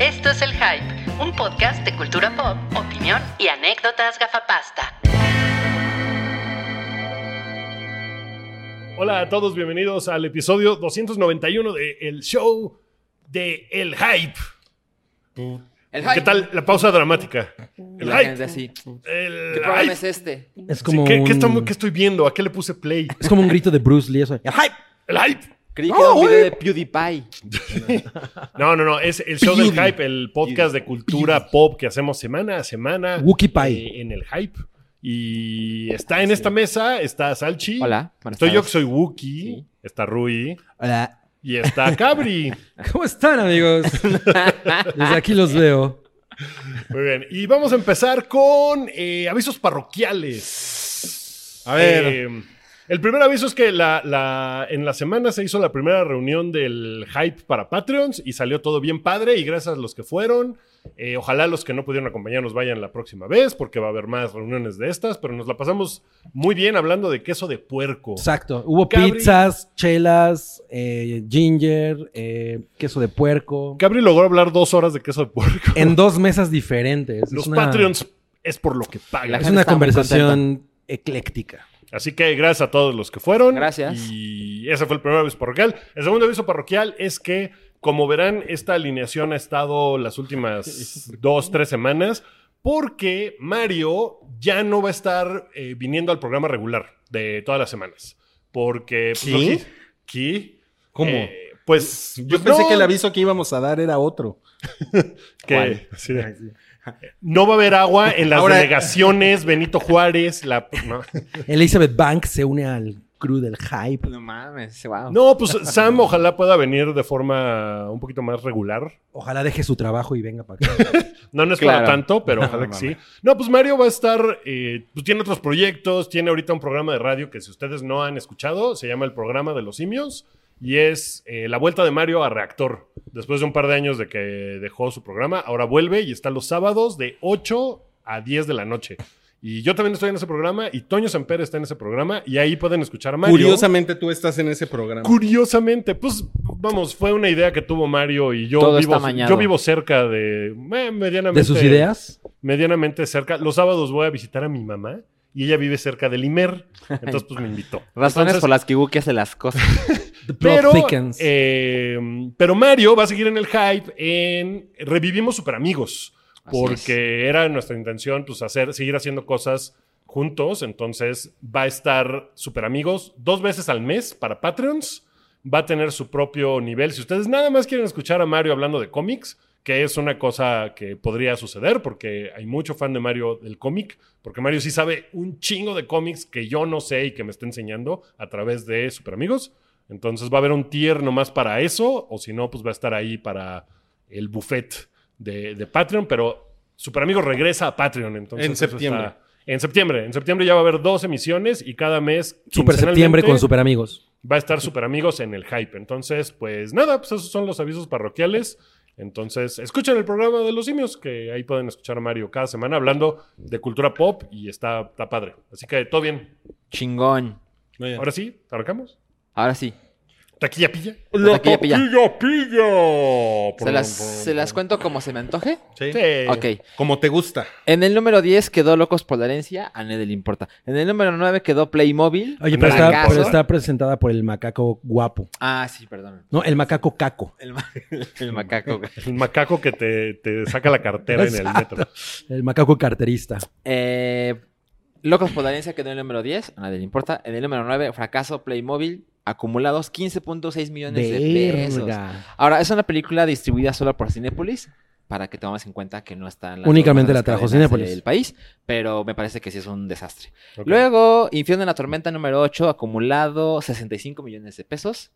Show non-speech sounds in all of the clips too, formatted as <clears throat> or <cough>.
Esto es El Hype, un podcast de cultura pop, opinión y anécdotas gafapasta. Hola a todos, bienvenidos al episodio 291 de El Show de El Hype. El ¿Qué tal la pausa dramática? El Hype. así. El ¿Qué programa hype. es este? Es como, ¿qué, qué un, estamos- qué estoy viendo? ¿A qué le puse play? es como un grito de Bruce Lee. Eso. ¡El hype! El Hype. Creí que era un video de PewDiePie. <laughs> No, no, no, es el show del Hype, el podcast de cultura pop que hacemos semana a semana. Wookie Pie. eh, en el Hype. Y está en esta mesa, está Salchi. Hola, Estoy yo que soy Wookie. Sí. Está Rui. Hola. Y está Cabri. <laughs> ¿Cómo están, amigos? Desde aquí los veo. Muy bien. Y vamos a empezar con eh, avisos parroquiales. A ver. Eh, el primer aviso es que la, la- en la semana se hizo la primera reunión del hype para Patreons y salió todo bien padre y gracias a los que fueron. Eh, ojalá los que no pudieron acompañarnos vayan la próxima vez porque va a haber más reuniones de estas, pero nos la pasamos muy bien hablando de queso de puerco. Exacto. Hubo Cabri. pizzas, chelas, eh, ginger, eh, queso de puerco. Cabri logró hablar dos horas de queso de puerco. En dos mesas diferentes. los es una, Patreons es por lo que pagan. Es una conversación ecléctica. Así que gracias a todos los que fueron. Gracias. Y ese fue el primer aviso parroquial. El segundo aviso parroquial es que, como verán, esta alineación ha estado las últimas <laughs> dos, tres semanas, porque Mario ya no va a estar eh, viniendo al programa regular de todas las semanas. Porque. pues, ¿Sí? que- ¿Qué? ¿Cómo? Eh, pues. Yo pues, pensé no, que el aviso que íbamos a dar era otro. <laughs> que- ¿Cuál? sí. No va a haber agua en las Ahora- delegaciones Benito Juárez. La, no. Elizabeth Banks se une al crew del hype. No mames, wow. No, pues Sam ojalá pueda venir de forma un poquito más regular. Ojalá deje su trabajo y venga para acá. <laughs> No, no es Claro. para tanto, pero No, ojalá que sí. No, pues Mario va a estar, eh, pues tiene otros proyectos, tiene ahorita un programa de radio que si ustedes no han escuchado, se llama El Programa de los Simios y es eh, la vuelta de Mario a Reactor. Después de un par de años de que dejó su programa, ahora vuelve y está los sábados de 8 a 10 de la noche. Y yo también estoy en ese programa y Toño Semper está en ese programa y ahí pueden escuchar a Mario. Curiosamente tú estás en ese programa. Curiosamente, pues vamos, fue una idea que tuvo Mario y yo Todo vivo, yo vivo cerca de eh, medianamente De sus ideas. medianamente cerca. Los sábados voy a visitar a mi mamá y ella vive cerca del Imer, <laughs> entonces pues me invitó. Razones Entonces, por las que Wookie hace las cosas. <laughs> Pero, eh, pero Mario va a seguir en el hype en Revivimos Super Amigos. Así Porque era nuestra intención pues, hacer, seguir haciendo cosas juntos. Entonces va a estar Super Amigos dos veces al mes para Patreons. Va a tener su propio nivel. Si ustedes nada más quieren escuchar a Mario hablando de cómics, que es una cosa que podría suceder porque hay mucho fan de Mario del cómic, porque Mario sí sabe un chingo de cómics que yo no sé y que me está enseñando a través de Super Amigos. Entonces va a haber un tier nomás para eso, o si no, pues va a estar ahí para el buffet de, de Patreon, pero Super Amigos regresa a Patreon. Entonces En septiembre. está- en septiembre. En septiembre ya va a haber dos emisiones y cada mes. Super septiembre con super amigos. Va a estar Super Amigos en el hype. Entonces, pues nada, pues esos son los avisos parroquiales. Entonces, escuchen el programa de los simios, que ahí pueden escuchar a Mario cada semana hablando de cultura pop y está, está padre. Así que todo bien. Chingón. Ahora sí, ¿arrancamos? Ahora sí. Taquilla pilla. La taquilla pilla. pilla. ¿Se las, ¿Se las cuento como se me antoje? Sí. Sí. Ok. Como te gusta. En el número 10 quedó Locos por la herencia. A nadie le importa. En el número 9 quedó Playmobil. Oye, pero está, pero está presentada por el macaco guapo. Ah, sí, perdón. No, el macaco caco. El, ma- <laughs> el macaco. <laughs> El macaco que te, te saca la cartera en el metro. El macaco carterista. Eh, Locos por la herencia quedó en el número 10. A nadie le importa. En el número 9, fracaso Playmobil. Acumulados 15.6 millones de pesos. Ahora, es una película distribuida solo por Cinépolis. Para que tengamos en cuenta que no está en las Únicamente la trajo Cinépolis. del país. Pero me parece que sí es un desastre. Luego, Infierno en la Tormenta número 8, acumulado 65 millones de pesos.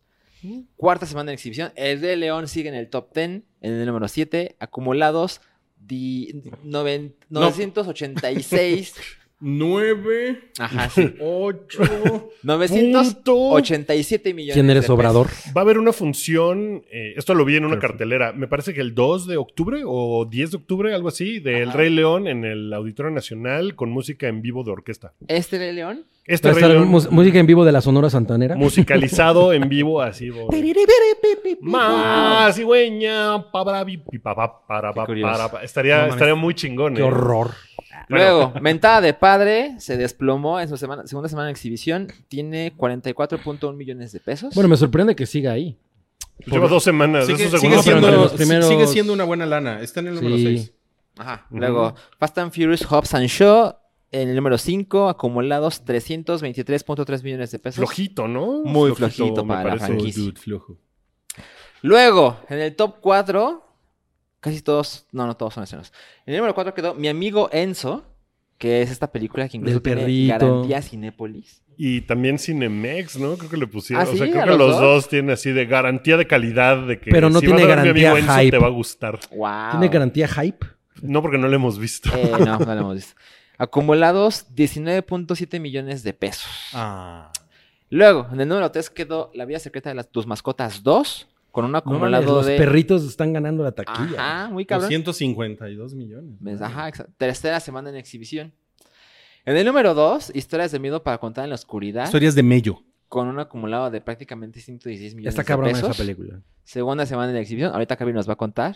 Cuarta semana de exhibición. El de León sigue en el top 10, en el número 7, acumulados di- noven- 986 <laughs> 9, Ajá, <laughs> sí. 8. 987 <laughs> millones. ¿Quién de eres, pesos. Obrador? Va a haber una función, eh, esto lo vi en una cartelera, me parece que el 2 de octubre o 10 de octubre, algo así, del Ajá. Rey León en el Auditorio Nacional con música en vivo de orquesta. ¿Este de León? Este Rey León música en vivo de la Sonora Santanera. musicalizado en vivo así. <laughs> Más cigüeña, para, para, estaría muy chingón. Qué eh. horror. Luego, Mentada de Padre se desplomó en su semana- segunda semana de exhibición. Tiene 44.1 millones de pesos. Bueno, me sorprende que siga ahí. Lleva dos semanas. Sigue, siendo, los primeros- sigue siendo una buena lana. Está en el número Sí. 6. Ajá. Luego, Fast and Furious Hobbs and Shaw en el número 5, acumulados 323.3 millones de pesos. Flojito, ¿no? Muy flojito para la franquicia. Dude, flojo. Luego, en el top 4, casi todos, no, no todos son escenos. En el número 4 quedó Mi amigo Enzo, que es esta película que incluso Del tiene perrito. garantía Cinépolis. Y también Cinemex, ¿no? Creo que le pusieron. ¿Ah, o sea, creo ¿A que los los dos? dos? tienen así de garantía de calidad de que Pero no si tiene vas a ver mi garantía amigo Enzo, hype. te va a gustar. Wow. ¿Tiene garantía hype? No porque no lo hemos visto. Eh, no, no lo hemos visto. Acumulados 19.7 millones de pesos. Ah. Luego, en el número 3 quedó La vida secreta de las, tus mascotas 2, con un No acumulado los de... perritos están ganando la taquilla. Ajá, muy cabrón. 252 millones. Ajá, exa- tercera semana en exhibición. En el número 2, Historias de miedo para contar en la oscuridad, Historias de Mello. con un acumulado de prácticamente 116 millones Está de cabrona pesos. esa película. Segunda semana en exhibición, ahorita Kaby nos va a contar.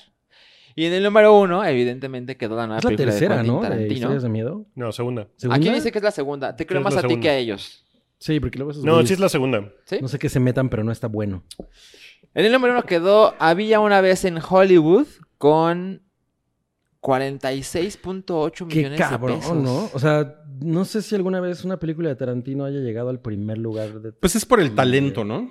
Y en el número 1, evidentemente quedó la nueva Es la película tercera, de ¿no? De Tarantino. historias de miedo. No, segunda. ¿Segunda? Aquí dice que es la segunda. Te creo más a ti que a ellos. Sí, porque luego No, sí es la segunda. ¿Sí? No sé qué se metan, pero no está bueno. En el número 1 quedó Había una vez en Hollywood con 46.8 Qué millones de cabrón, pesos. ¿no? O sea, no sé si alguna vez una película de Tarantino haya llegado al primer lugar de Pues es por el talento, ¿no?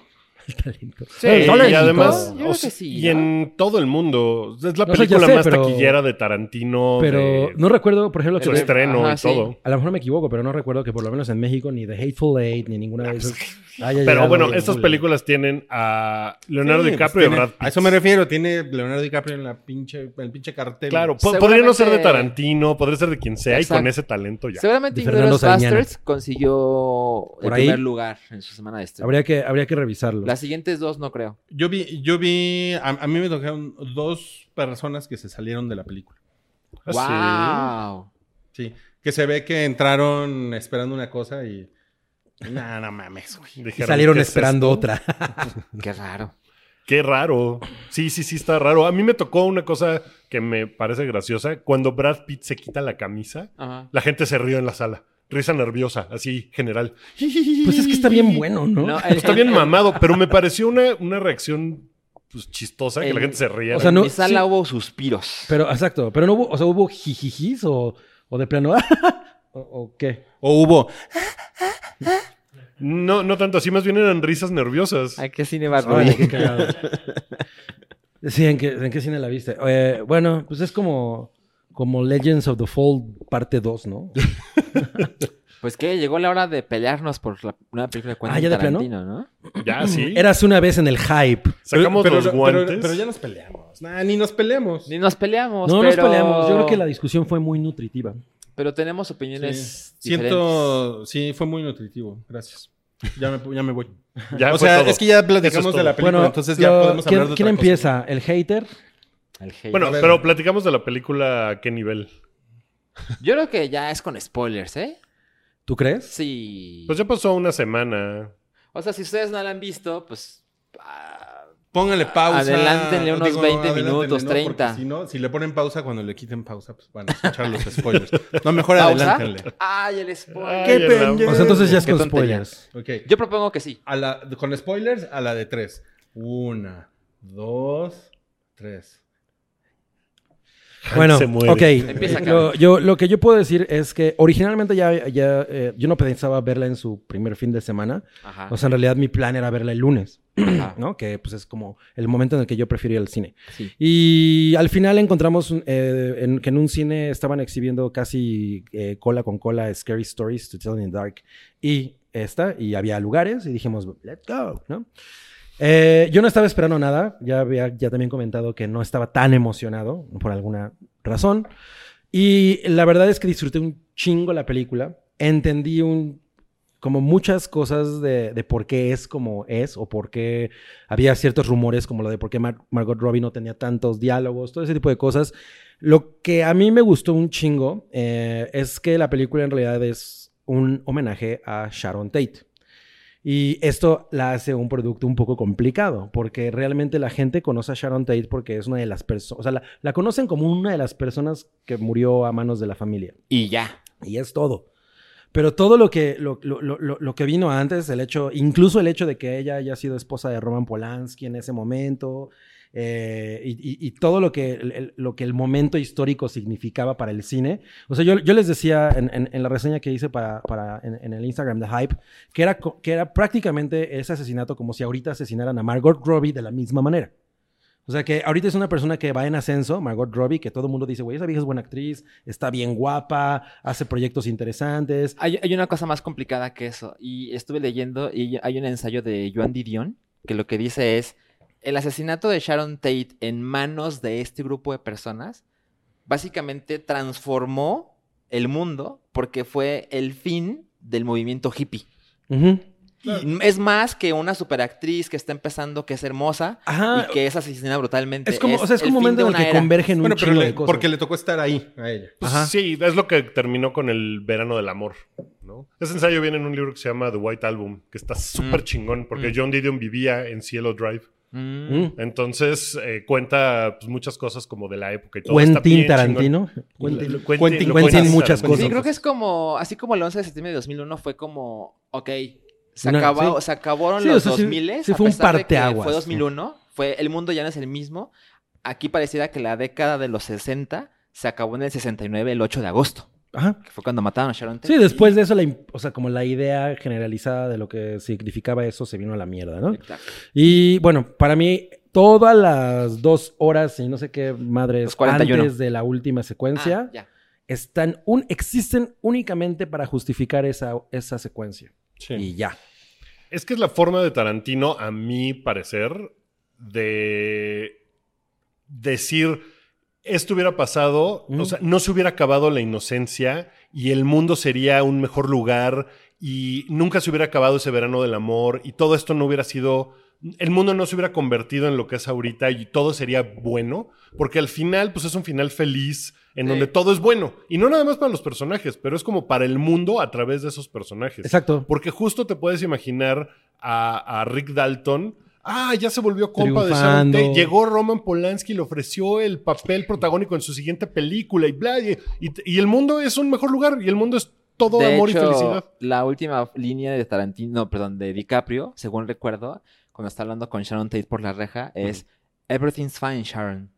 Talento. Sí, El y además, Yo creo que sí, y ¿no? en todo el mundo. Es la No película sé, más pero- taquillera de Tarantino. Pero de no recuerdo, por ejemplo, su estreno Ajá, y sí. todo. a lo mejor me equivoco, pero no recuerdo que por lo menos en México ni The Hateful Eight ni ninguna de esas haya Pero bueno, estas películas tienen a Leonardo Sí, DiCaprio pues y tiene- Brad Pitt. A eso me refiero. Tiene Leonardo DiCaprio en la pinche, en el pinche cartel. Claro, po- podría no ser de Tarantino, podría ser de quien sea y con ese talento ya. Seguramente Inglourious. Bastards consiguió el ahí. primer lugar en su semana de estreno. Habría que, habría que revisarlo. Las siguientes dos no creo. Yo vi, yo vi, a, a mí me tocaron dos personas que se salieron de la película. Ah, ¡Wow! Sí, que se ve que entraron esperando una cosa y... No, no mames, güey. Dijeron, salieron ¿qué es esperando otra. <laughs> Qué raro. Qué raro. Sí, sí, sí, está raro. A mí me tocó una cosa que me parece graciosa. Cuando Brad Pitt se quita la camisa, Ajá. la gente se rió en la sala. Risa nerviosa, así, general. Pues es que está bien bueno, ¿no? No, el- Está bien mamado, pero me pareció una, una reacción pues, chistosa que la gente se ría. o sea, en no- mi sala sí. hubo suspiros. Pero, exacto, pero no hubo, o sea, hubo jijijis o, o de plano, <laughs> o, o qué. O hubo... No, no tanto así, más bien eran risas nerviosas. ¿A qué cine va Rubí? qué. Sí, ¿en qué, ¿en qué cine la viste? Eh, bueno, pues es como, como Legends of the Fall parte 2, ¿no? <laughs> Pues que llegó la hora de pelearnos por la nueva película de Quentin Ah, ¿ya de plano? ¿no? Ya, sí. Eras una vez en el hype. Sacamos pero, los pero- guantes. Pero, pero ya nos peleamos. Nah, ni nos peleamos. Ni nos peleamos, No pero... nos peleamos. Yo creo que la discusión fue muy nutritiva. Pero tenemos opiniones Sí. diferentes. Siento... Sí, fue muy nutritivo. Gracias. Ya me, ya me voy. Ya o sea, todo. es que ya platicamos es de la película, Bueno, entonces ya lo- podemos ¿quién, hablar de ¿quién otra cosa. empieza? ¿El hater? El hate. Bueno, pero platicamos de la película a qué nivel. Yo creo que ya es con spoilers, ¿eh? ¿Tú crees? Sí. Pues ya pasó una semana. O sea, si ustedes no la han visto, pues... ah, Pónganle pausa. Adelántenle unos 20 adelántenle, minutos, ¿no? Porque 30. Si no, si le ponen pausa, cuando le quiten pausa, pues van a escuchar los spoilers. No, mejor ¿Pausa? adelántenle. ¡Ay, el spoiler! Ay, ¡Qué el pendejo! O sea, entonces ya es Qué con tontería. spoilers. Ok. Yo propongo que sí. A la, con spoilers, a la de tres. Una, dos, tres. Bueno, Se muere. ok. Lo, yo, lo que yo puedo decir es que originalmente ya, ya eh, yo no pensaba verla en su primer fin de semana. Ajá. O sea, en realidad mi plan era verla el lunes, Ajá. ¿no? Que pues es como el momento en el que yo prefiero ir al cine. Sí. Y al final encontramos eh, en- que en un cine estaban exhibiendo casi eh, cola con cola Scary Stories to Tell in the Dark y esta, y había lugares y dijimos, let's go, ¿no? Eh, yo no estaba esperando nada, ya había ya también comentado que no estaba tan emocionado por alguna razón. Y la verdad es que disfruté un chingo la película. entendí un como muchas cosas de, de por qué es como es o por qué había ciertos rumores como lo de por qué Mar- Margot Robbie no tenía tantos diálogos, todo ese tipo de cosas. Lo que a mí me gustó un chingo eh, es que la película en realidad es un homenaje a Sharon Tate. Y esto la hace un producto un poco complicado, porque realmente la gente conoce a Sharon Tate porque es una de las personas, o sea, la, la conocen como una de las personas que murió a manos de la familia. Y ya. Y es todo. Pero todo lo que, lo, lo- lo- lo- que vino antes, el hecho, incluso el hecho de que ella haya sido esposa de Roman Polanski en ese momento, eh, y, y- y todo lo que el, lo que el momento histórico significaba para el cine. O sea, yo, yo les decía en, en- en la reseña que hice para, para- en, en el Instagram de Hype, que era, que era prácticamente ese asesinato como si ahorita asesinaran a Margot Robbie de la misma manera. O sea que ahorita es una persona que va en ascenso, Margot Robbie, que todo el mundo dice, güey, esa vieja es buena actriz, está bien guapa, hace proyectos interesantes. Hay, hay una cosa más complicada que eso. Y estuve leyendo y hay un ensayo de Joan Didion que lo que dice es, el asesinato de Sharon Tate en manos de este grupo de personas básicamente transformó el mundo porque fue el fin del movimiento hippie. Es más que una superactriz que está empezando, que es hermosa Ajá. y que es asesinada brutalmente. Es como, o sea, es el como un momento en el que era. convergen un Bueno, pero chingo le- de cosas. porque le tocó estar ahí a ella. Pues sí, es lo que terminó con el verano del amor, ¿no? Ese ensayo viene en un libro que se llama The White Album, que está súper chingón, porque Mm. John Didion vivía en Cielo Drive. Mm. Mm. Entonces eh, cuenta pues, muchas cosas como de la época y todo. Quentin Tarantino. Quentin. Quentin- Quentin cuenta muchas cosas. Sí, creo que es como, así como el 11 de septiembre de 2001 fue como, ok, se, Una- acabó- sí. se acabaron Sí, o los sea, sí- 2000 sí fue un parteaguas, Fue sí. 2001, fue, el mundo ya no es el mismo. Aquí pareciera que la década de los 60 se acabó en el 69, el 8 de agosto, Ajá. que fue cuando mataron a Sharon Tate. Sí, después de eso, la, o sea, como la idea generalizada de lo que significaba eso se vino a la mierda, ¿no? Exacto. Y bueno, para mí, todas las dos horas y no sé qué madres Los 41. antes de la última secuencia Ah, ya. están un, existen únicamente para justificar esa, esa secuencia. Sí. Y ya. Es que es la forma de Tarantino, a mi parecer, de decir, esto hubiera pasado, Mm. o sea, no se hubiera acabado la inocencia y el mundo sería un mejor lugar y nunca se hubiera acabado ese verano del amor y todo esto no hubiera sido, el mundo no se hubiera convertido en lo que es ahorita y todo sería bueno, porque al final, pues es un final feliz en Sí. donde todo es bueno y no nada más para los personajes, pero es como para el mundo a través de esos personajes. Exacto. Porque justo te puedes imaginar a, a Rick Dalton. Ah, ya se volvió compa de Sharon. Tate. Llegó Roman Polanski y le ofreció el papel protagónico en su siguiente película y bla. Y, y- y el mundo es un mejor lugar y el mundo es todo de amor hecho, y felicidad. la última línea de Tarantino, perdón, de DiCaprio, según recuerdo, cuando está hablando con Sharon Tate por la reja, es Everything's fine, Sharon.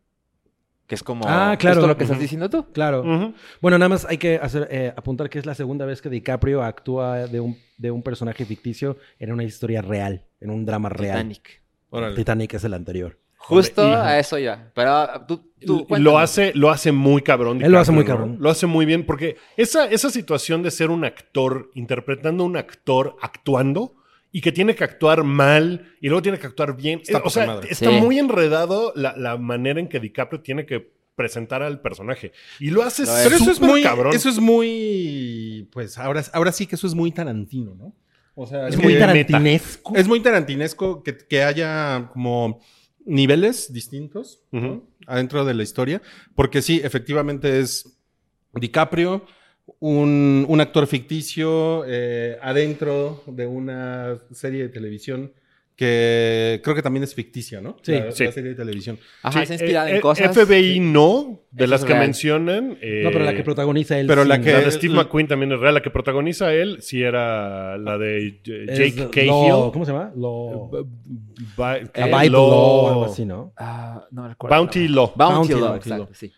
Que es como Ah, claro. justo lo que estás diciendo tú. Claro. Bueno, nada más hay que hacer, eh, apuntar que es la segunda vez que DiCaprio actúa de un, de un personaje ficticio en una historia real, en un drama real. Titanic. Órale. Titanic es el anterior. Justo Hombre, a eso ya. Pero tú, tú lo hace, lo hace muy cabrón. Él lo hace muy cabrón. Lo hace muy bien porque esa, esa situación de ser un actor, interpretando a un actor actuando y que tiene que actuar mal y luego tiene que actuar bien. Está Eh, o sea, madre. está Sí. muy enredado la, la manera en que DiCaprio tiene que presentar al personaje. Y lo hace. Pero eso es muy, cabrón. eso es muy, pues ahora, ahora sí que eso es muy Tarantino, ¿no? O sea, Es muy meta. tarantinesco. Es muy tarantinesco que, que haya como niveles distintos ¿no? Ujú. adentro de la historia, porque sí, efectivamente es DiCaprio, un, un actor ficticio eh, adentro de una serie de televisión que creo que también es ficticia, ¿no? Sí, la, sí. la serie de televisión. Ajá, Sí, está inspirada eh, en eh, cosas. FBI sí. no, de Eso las es que real. mencionan. eh, No, pero la que protagoniza él. pero la sí. que- La de Steve la- McQueen también es real. La que protagoniza él sí era la de Es Jake Cahill. ¿Cómo se llama? Eh, A Law- Law o algo así, ¿no? Ah, no recuerdo. Bounty Law. Bounty, Law, exacto, sí.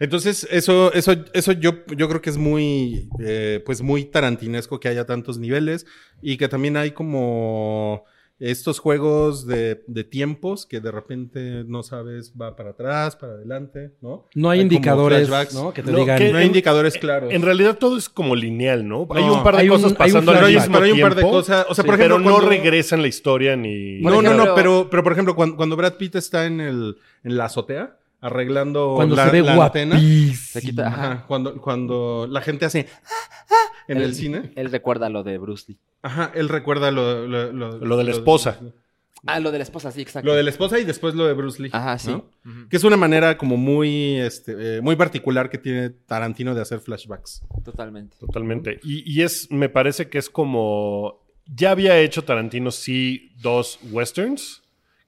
Entonces, eso, eso, eso yo, yo creo que es muy, eh, pues muy tarantinesco que haya tantos niveles y que también hay como estos juegos de, de tiempos que de repente no sabes, va para atrás, para adelante, ¿no? No hay, como indicadores. ¿no? Que te No, digan. que- No hay en- indicadores claros. En realidad todo es como lineal, ¿no? hay No, un par de hay un- cosas hay un pasando al hay, mismo pero hay un par de cosas. O sea, Sí, por ejemplo, pero no cuando- regresa en la historia ni... No, no, ejemplo- no, pero, pero por ejemplo, cuando, cuando Brad Pitt está en el, en la azotea, arreglando Cuando la, se ve la antena. Se quita, ajá. Ajá, cuando, cuando la gente hace, "Ah, ah", en Él- el cine. Él recuerda lo de Bruce Lee. Ajá, él recuerda lo, lo, lo- Lo de la esposa. Ah, lo de la esposa, sí, exacto. Lo de la esposa y después lo de Bruce Lee. Ajá, sí. Que es una manera como muy, este, eh, muy particular que tiene Tarantino de hacer flashbacks. Totalmente. Totalmente. Y, y es, me parece que es como. Ya había hecho Tarantino, sí, dos westerns.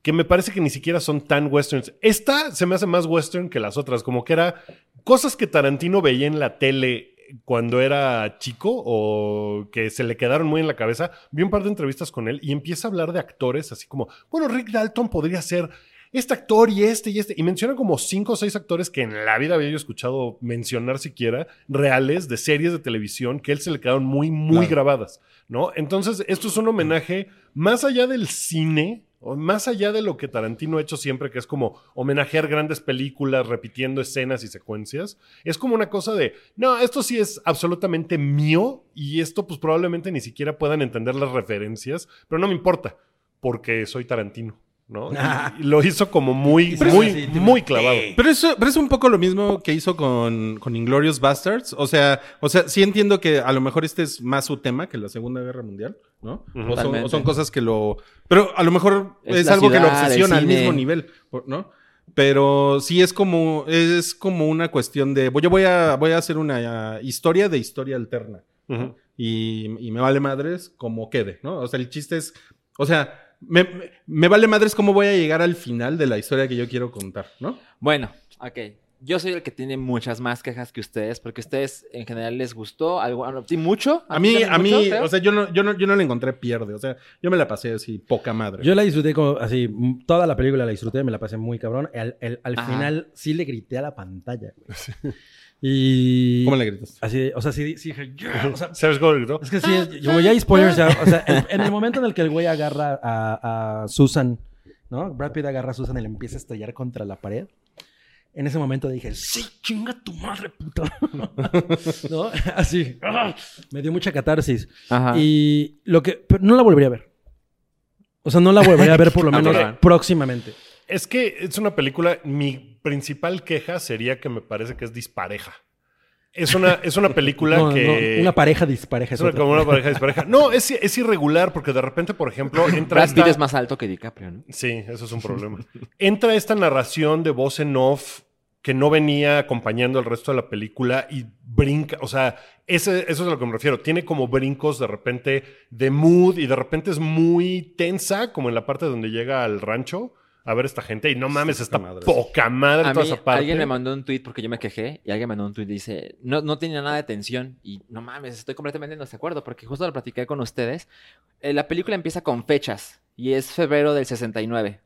Que me parece que ni siquiera son tan westerns. Esta se me hace más western que las otras. Como que era cosas que Tarantino veía en la tele cuando era chico o que se le quedaron muy en la cabeza. Vi un par de entrevistas con él y empieza a hablar de actores así como, bueno, Rick Dalton podría ser este actor y este y este. Y menciona como cinco o seis actores que en la vida había yo escuchado mencionar siquiera, reales, de series de televisión, que a él se le quedaron muy, muy Claro. grabadas, ¿no? Entonces, esto es un homenaje más allá del cine, más allá de lo que Tarantino ha hecho siempre, que es como homenajear grandes películas, repitiendo escenas y secuencias. Es como una cosa de, no, esto sí es absolutamente mío y esto pues probablemente ni siquiera puedan entender las referencias, pero no me importa, porque soy Tarantino. ¿No? <laughs> Y- y lo hizo como muy, Pero muy, muy clavado. Pero eso, pero es un poco lo mismo que hizo con, con Inglorious Bastards. O sea, o sea, sí entiendo que a lo mejor este es más su tema que la Segunda Guerra Mundial, ¿no? O, son, o son cosas que lo. Pero a lo mejor Es es, algo que lo ciudad, obsesiona al mismo nivel, ¿no? Pero sí es como, es como una cuestión de. Yo voy a, voy a hacer una uh, historia de historia alterna. Ujú. y, y me vale madres como quede, ¿no? O sea, el chiste es, o sea, me, me- me vale madres cómo voy a llegar al final de la historia que yo quiero contar, ¿no? Bueno, ok. Yo soy el que tiene muchas más quejas que ustedes, porque a ustedes en general les gustó algo, a ti mucho. A mí, a mí, mucho, o sea, yo no, yo no, yo no le encontré pierde, o sea, yo me la pasé así, poca madre. Yo la disfruté como así, toda la película la disfruté, me la pasé muy cabrón. Al, el- al Ajá. final sí le grité a la pantalla. güey. <laughs> Y. ¿Cómo le gritas? Así, o sea, sí, sí dije, "Yeah", o sea, ¿Sabes cómo gritó? es que sí, como ya hay spoilers, ya, o sea, en, en el momento en el que el güey agarra a, a Susan, ¿no? Brad Pitt agarra a Susan y le empieza a estallar contra la pared. En ese momento dije, sí, chinga tu madre, puto. <laughs> ¿No? Así. ¡ah! Me dio mucha catarsis. Ajá. Y lo que. pero no la volvería a ver. O sea, no la volvería a ver por lo <laughs> menos Cabrón. próximamente. Es que es una película, mi principal queja sería que me parece que es dispareja. Es una, es una película <laughs> No, que... no, una pareja dispareja. es Es una- otra. como una pareja dispareja. No, es, es irregular porque de repente, por ejemplo, entra Brad Pitt esta- es más alto que DiCaprio, ¿no? Sí, eso es un problema. Entra esta narración de voz en off que no venía acompañando el resto de la película y brinca, o sea, ese, eso es a lo que me refiero. Tiene como brincos de repente de mood y de repente es muy tensa, como en la parte donde llega al rancho a ver esta gente y no mames, está madre. poca madre A toda mí, esa parte. alguien me mandó un tweet porque yo me quejé y alguien me mandó un tweet y dice, no, no tenía nada de tensión y no mames, estoy completamente en desacuerdo porque justo lo platiqué con ustedes. Eh, la película empieza con fechas y es febrero del 69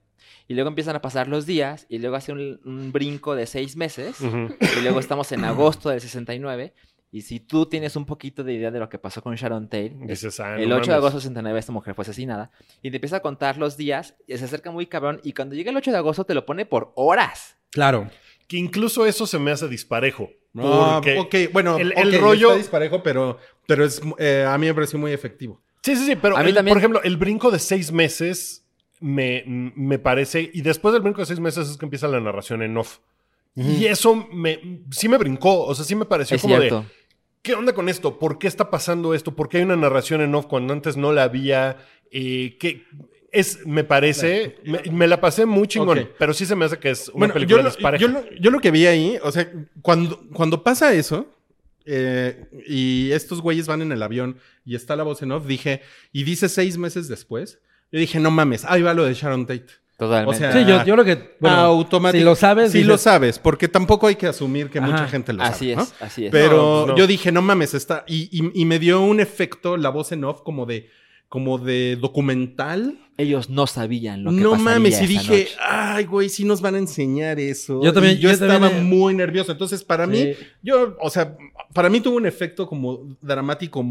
y luego empiezan a pasar los días y luego hace un, un brinco de seis meses y luego estamos en agosto del 69 y si tú tienes un poquito de idea de lo que pasó con Sharon Tate, Dices, ah, no el 8 de agosto del 69 esta mujer fue asesinada y te empieza a contar los días y se acerca muy cabrón y cuando llega el 8 de agosto te lo pone por horas. Claro. Que incluso eso se me hace disparejo. No, porque ok, bueno, el- el rollo- está disparejo, pero, pero es, eh, a mí me pareció muy efectivo. Sí, sí, sí, pero A mí el- también. por ejemplo, el brinco de seis meses me, me parece, y después del brinco de seis meses es que empieza la narración en off. Y eso me, sí me brincó, o sea, sí me pareció Es como cierto. de, ¿qué onda con esto? ¿Por qué está pasando esto? ¿Por qué hay una narración en off cuando antes no la había? Eh, ¿qué- es, me parece, me, me la pasé muy chingón, pero sí se me hace que es una Bueno, película yo lo, dispareja. yo, lo, yo lo que vi ahí, o sea, cuando, cuando pasa eso, eh, y estos güeyes van en el avión y está la voz en off, dije, y dice seis meses después, yo dije, no mames, ahí va lo de Sharon Tate. Totalmente. O sea, Sí, yo, yo creo que. Bueno, automático. si lo sabes, Sí dices- lo sabes, porque tampoco hay que asumir que Ajá. mucha gente lo así sabe. es, ¿no? así es. Pero No, pues no. yo dije, no mames, está. Y, y- y me dio un efecto la voz en off como de, como de documental. Ellos no sabían lo que No mames, y dije, noche. ay, güey, sí nos van a enseñar eso. Yo también- Y yo, estaba me- muy nervioso. Entonces, para mí, yo, o sea, para mí tuvo un efecto como dramático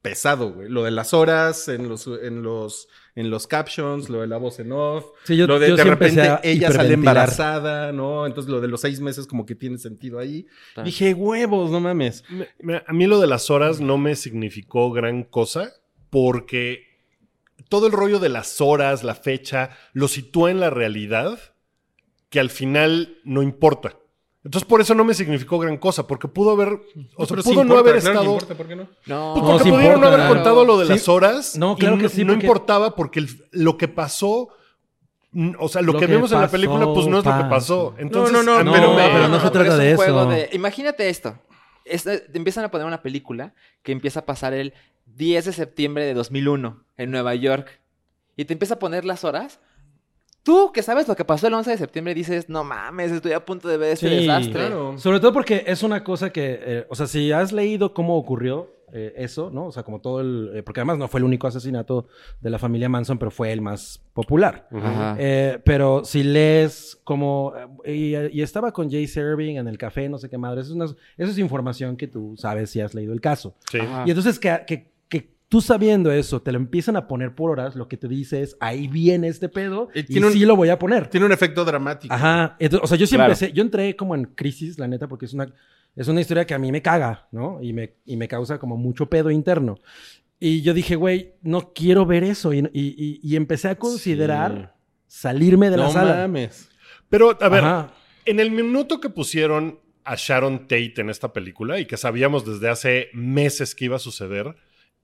pesado, güey. Lo de las horas en los, en los, en los captions, lo de la voz en off. Sí, yo- lo de yo de repente ella sale embarazada, ¿no? Entonces lo de los seis meses como que tiene sentido ahí. Ah. Dije, huevos, no mames. Me- me- a mí lo de las horas no me significó gran cosa porque todo el rollo de las horas, la fecha, lo sitúa en la realidad que al final no importa. Entonces, por eso no me significó gran cosa, porque pudo haber, o sea, Pero pudo sí no importa, haber claro estado... importa, ¿por qué no? No, Pues No, porque sí pudieron no importa. haber contado lo de Sí. las horas. No, y claro que sí, No porque- importaba porque el- lo que pasó, o sea, lo, Lo que, que vemos en la pasó, película, pues no es lo que pasó. pasó. Entonces, no, no, a mí pero- me- pero no se trata de eso. de- Imagínate esto. Es- eh, te empiezan a poner una película que empieza a pasar el 10 de septiembre de 2001 en Nueva York. Y te empieza a poner las horas. Tú que sabes lo que pasó el 11 de septiembre dices, no mames, estoy a punto de ver este Sí, desastre. claro. Sobre todo porque es una cosa que, eh, o sea, si has leído cómo ocurrió eh, eso, ¿no? O sea, como todo el... eh, porque además no fue el único asesinato de la familia Manson, pero fue el más popular. Ajá. Eh, pero si lees como... eh, y, y estaba con Jay Serving en el café, no sé qué madre. Eso es, una- eso es información que tú sabes si has leído el caso. Sí. Ajá. Y entonces que, que tú sabiendo eso, te lo empiezan a poner por horas, lo que te dice es, ahí viene este pedo Y y, tiene un- sí lo voy a poner. Tiene un efecto dramático. Ajá. Entonces, o sea, yo sí Claro. empecé, yo entré como en crisis, la neta, porque es una, es una historia que a mí me caga, ¿no? Y me, y me causa como mucho pedo interno. Y yo dije, güey, no quiero ver eso. Y, y- y- y empecé a considerar salirme de la no sala. mames. Pero, a ver, Ajá. en el minuto que pusieron a Sharon Tate en esta película y que sabíamos desde hace meses que iba a suceder,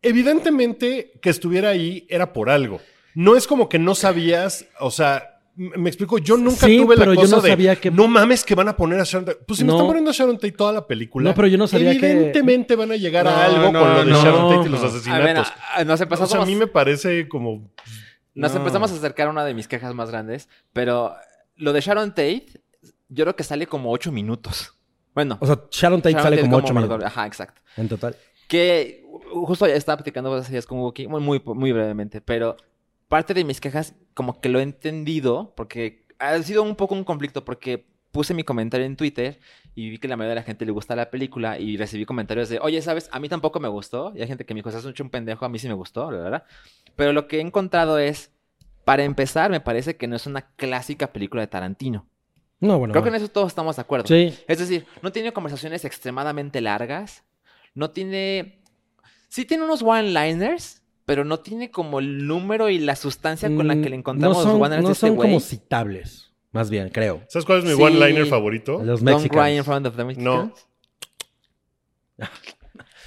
evidentemente que estuviera ahí era por algo. No es como que no sabías, o sea, me explico, yo nunca Sí, tuve la pero yo cosa no de, sabía que- no mames que van a poner a Sharon Tate. Pues si me están poniendo a Sharon Tate toda la película, No, pero yo no sabía que- evidentemente van a llegar No, a algo no, con lo de no, Sharon Tate y los no. A ver, asesinatos. a- nos o empezamos, sea, a mí me parece como... nos No. empezamos a acercar a una de mis quejas más grandes, pero lo de Sharon Tate, yo creo que sale como 8 minutos. Bueno, O sea, Sharon Tate Sharon sale Tate como ocho minutos Ajá, exacto. en total. Que justo ya estaba platicando hace días con Wookie, muy, muy, brevemente, pero parte de mis quejas, como que lo he entendido, porque ha sido un poco un conflicto, porque puse mi comentario en Twitter y vi que la mayoría de la gente le gusta la película y recibí comentarios de, oye, ¿sabes? A mí tampoco me gustó. Y hay gente que me dijo, estás un pendejo, a mí sí me gustó, la verdad. Pero lo que he encontrado es, para empezar, me parece que no es una clásica película de Tarantino. No, bueno. Creo que en eso todos estamos de acuerdo. Sí. Es decir, no tiene conversaciones extremadamente largas. No tiene. Sí tiene unos one-liners, pero no tiene como el número y la sustancia con la que le Mm, encontramos no son, los one-liners no este son como citables, más bien, creo. ¿Sabes cuál es mi Sí. one-liner favorito? Los Don't mexicanos. cry in front of the Mexicans. <laughs>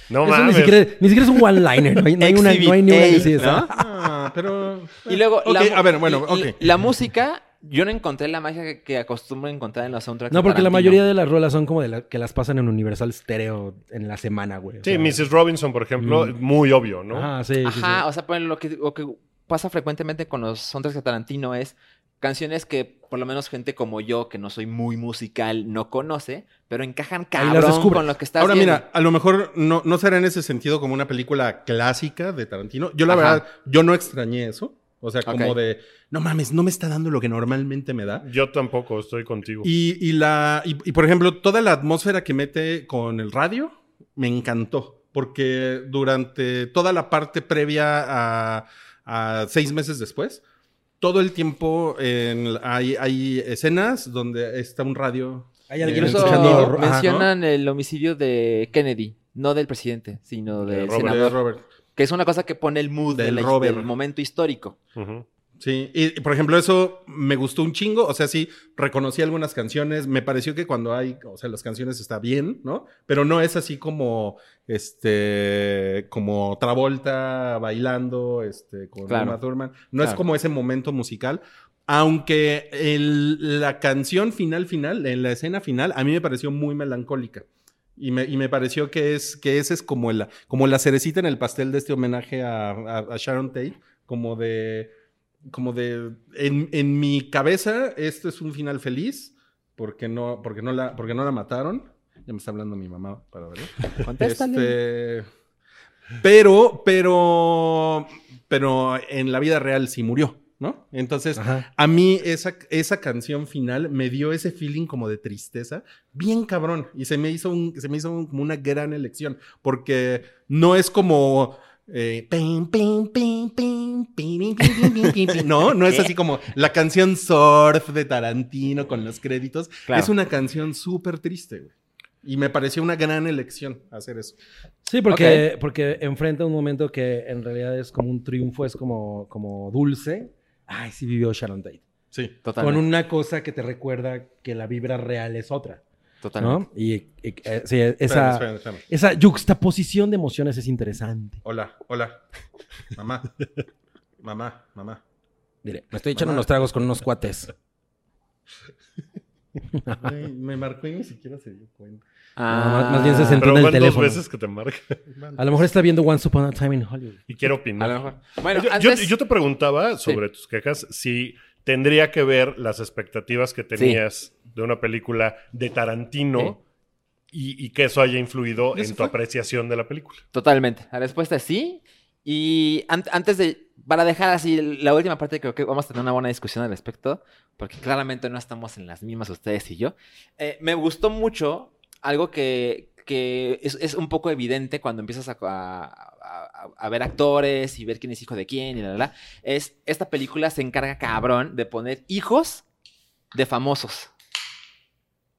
No Eso ni siquiera, ni siquiera es un one-liner. No hay, no hay una, no hay ni una Exhibit sí. ¿no? Ah, pero... Y luego. La a ver, bueno, y- y ok. La música, yo no encontré la magia que, que acostumbro a encontrar en los soundtracks. No, porque la mayoría de las rolas son como de la- que las pasan en Universal Stereo en la semana, güey. O Sí, sea, Mrs. Robinson, por ejemplo, Mm. muy obvio, ¿no? Ajá, sí, sí, sí. Ajá, o sea, pues, lo, que, lo que pasa frecuentemente con los soundtracks de Tarantino es canciones que por lo menos gente como yo, que no soy muy musical, no conoce, pero encajan cabrón con lo que estás Ahora viendo. mira, a lo mejor no, no será en ese sentido como una película clásica de Tarantino. Yo la Ajá. verdad, yo no extrañé eso. O sea, como de, no mames, no me está dando lo que normalmente me da. Yo tampoco, estoy contigo. Y, y la, y, y, por ejemplo, toda la atmósfera que mete con el radio me encantó. Porque durante toda la parte previa a, a seis meses después, todo el tiempo en- hay, hay escenas donde está un radio. Hay alguien ajá, ¿no? mencionan el homicidio de Kennedy, no del presidente, sino De del Robert. de senador, Robert. Que es una cosa que pone el mood Del de la- Robert. del momento histórico. Sí, y por ejemplo, eso me gustó un chingo. O sea, sí, reconocí algunas canciones. Me pareció que cuando hay, o sea, las canciones está bien, ¿no? Pero no es así como, este, como Travolta bailando, este, con Claro. Uma Thurman. No es como ese momento musical. Aunque el- la canción final, final, en la escena final, a mí me pareció muy melancólica. Y me, y me pareció que es que ese es como la, como la cerecita en el pastel de este homenaje a, a- a Sharon Tate, como de, como de, en, en mi cabeza esto es un final feliz porque no, porque no la, porque no la mataron. Ya me está hablando mi mamá para verlo. <laughs> Este, pero, pero, pero en la vida real sí murió, ¿no? Entonces, a mí esa, esa canción final me dio ese feeling como de tristeza, bien cabrón, y se me hizo, un, se me hizo como una gran elección, porque no es como... No, no es así como la canción Surf de Tarantino con los créditos. Es una canción súper triste. Y me pareció una gran elección hacer eso. Sí, porque, porque enfrenta un momento que en realidad es como un triunfo, es como, como dulce. Ay, sí vivió Sharon Tate. Sí. Con Totalmente. una cosa que te recuerda que la vibra real es otra. Totalmente. ¿no? Y, y, eh, sí, esa, espérame, espérame. esa yuxtaposición de emociones es interesante. Hola, hola. Mamá. Mamá, mamá. Mire, me estoy echando unos tragos con unos cuates. Me marcó y ni siquiera se dio cuenta. Ah, No, más- más bien se sentó Pero en el van dos teléfono. veces que te marca. A lo mejor está viendo Once Upon a Time in Hollywood. Y quiero A opinar. lo mejor. Bueno, yo, antes... yo te preguntaba sobre tus quejas si tendría que ver las expectativas que tenías de una película de Tarantino y, y que eso haya influido en tu apreciación de la película. Totalmente. La respuesta es sí. Y an- antes de, para dejar así la última parte, creo que vamos a tener una buena discusión al respecto, porque claramente no estamos en las mismas ustedes y yo. Eh, me gustó mucho algo que, que es, es un poco evidente cuando empiezas a, a- a- a ver actores y ver quién es hijo de quién y la, la, la, es esta película se encarga cabrón de poner hijos de famosos.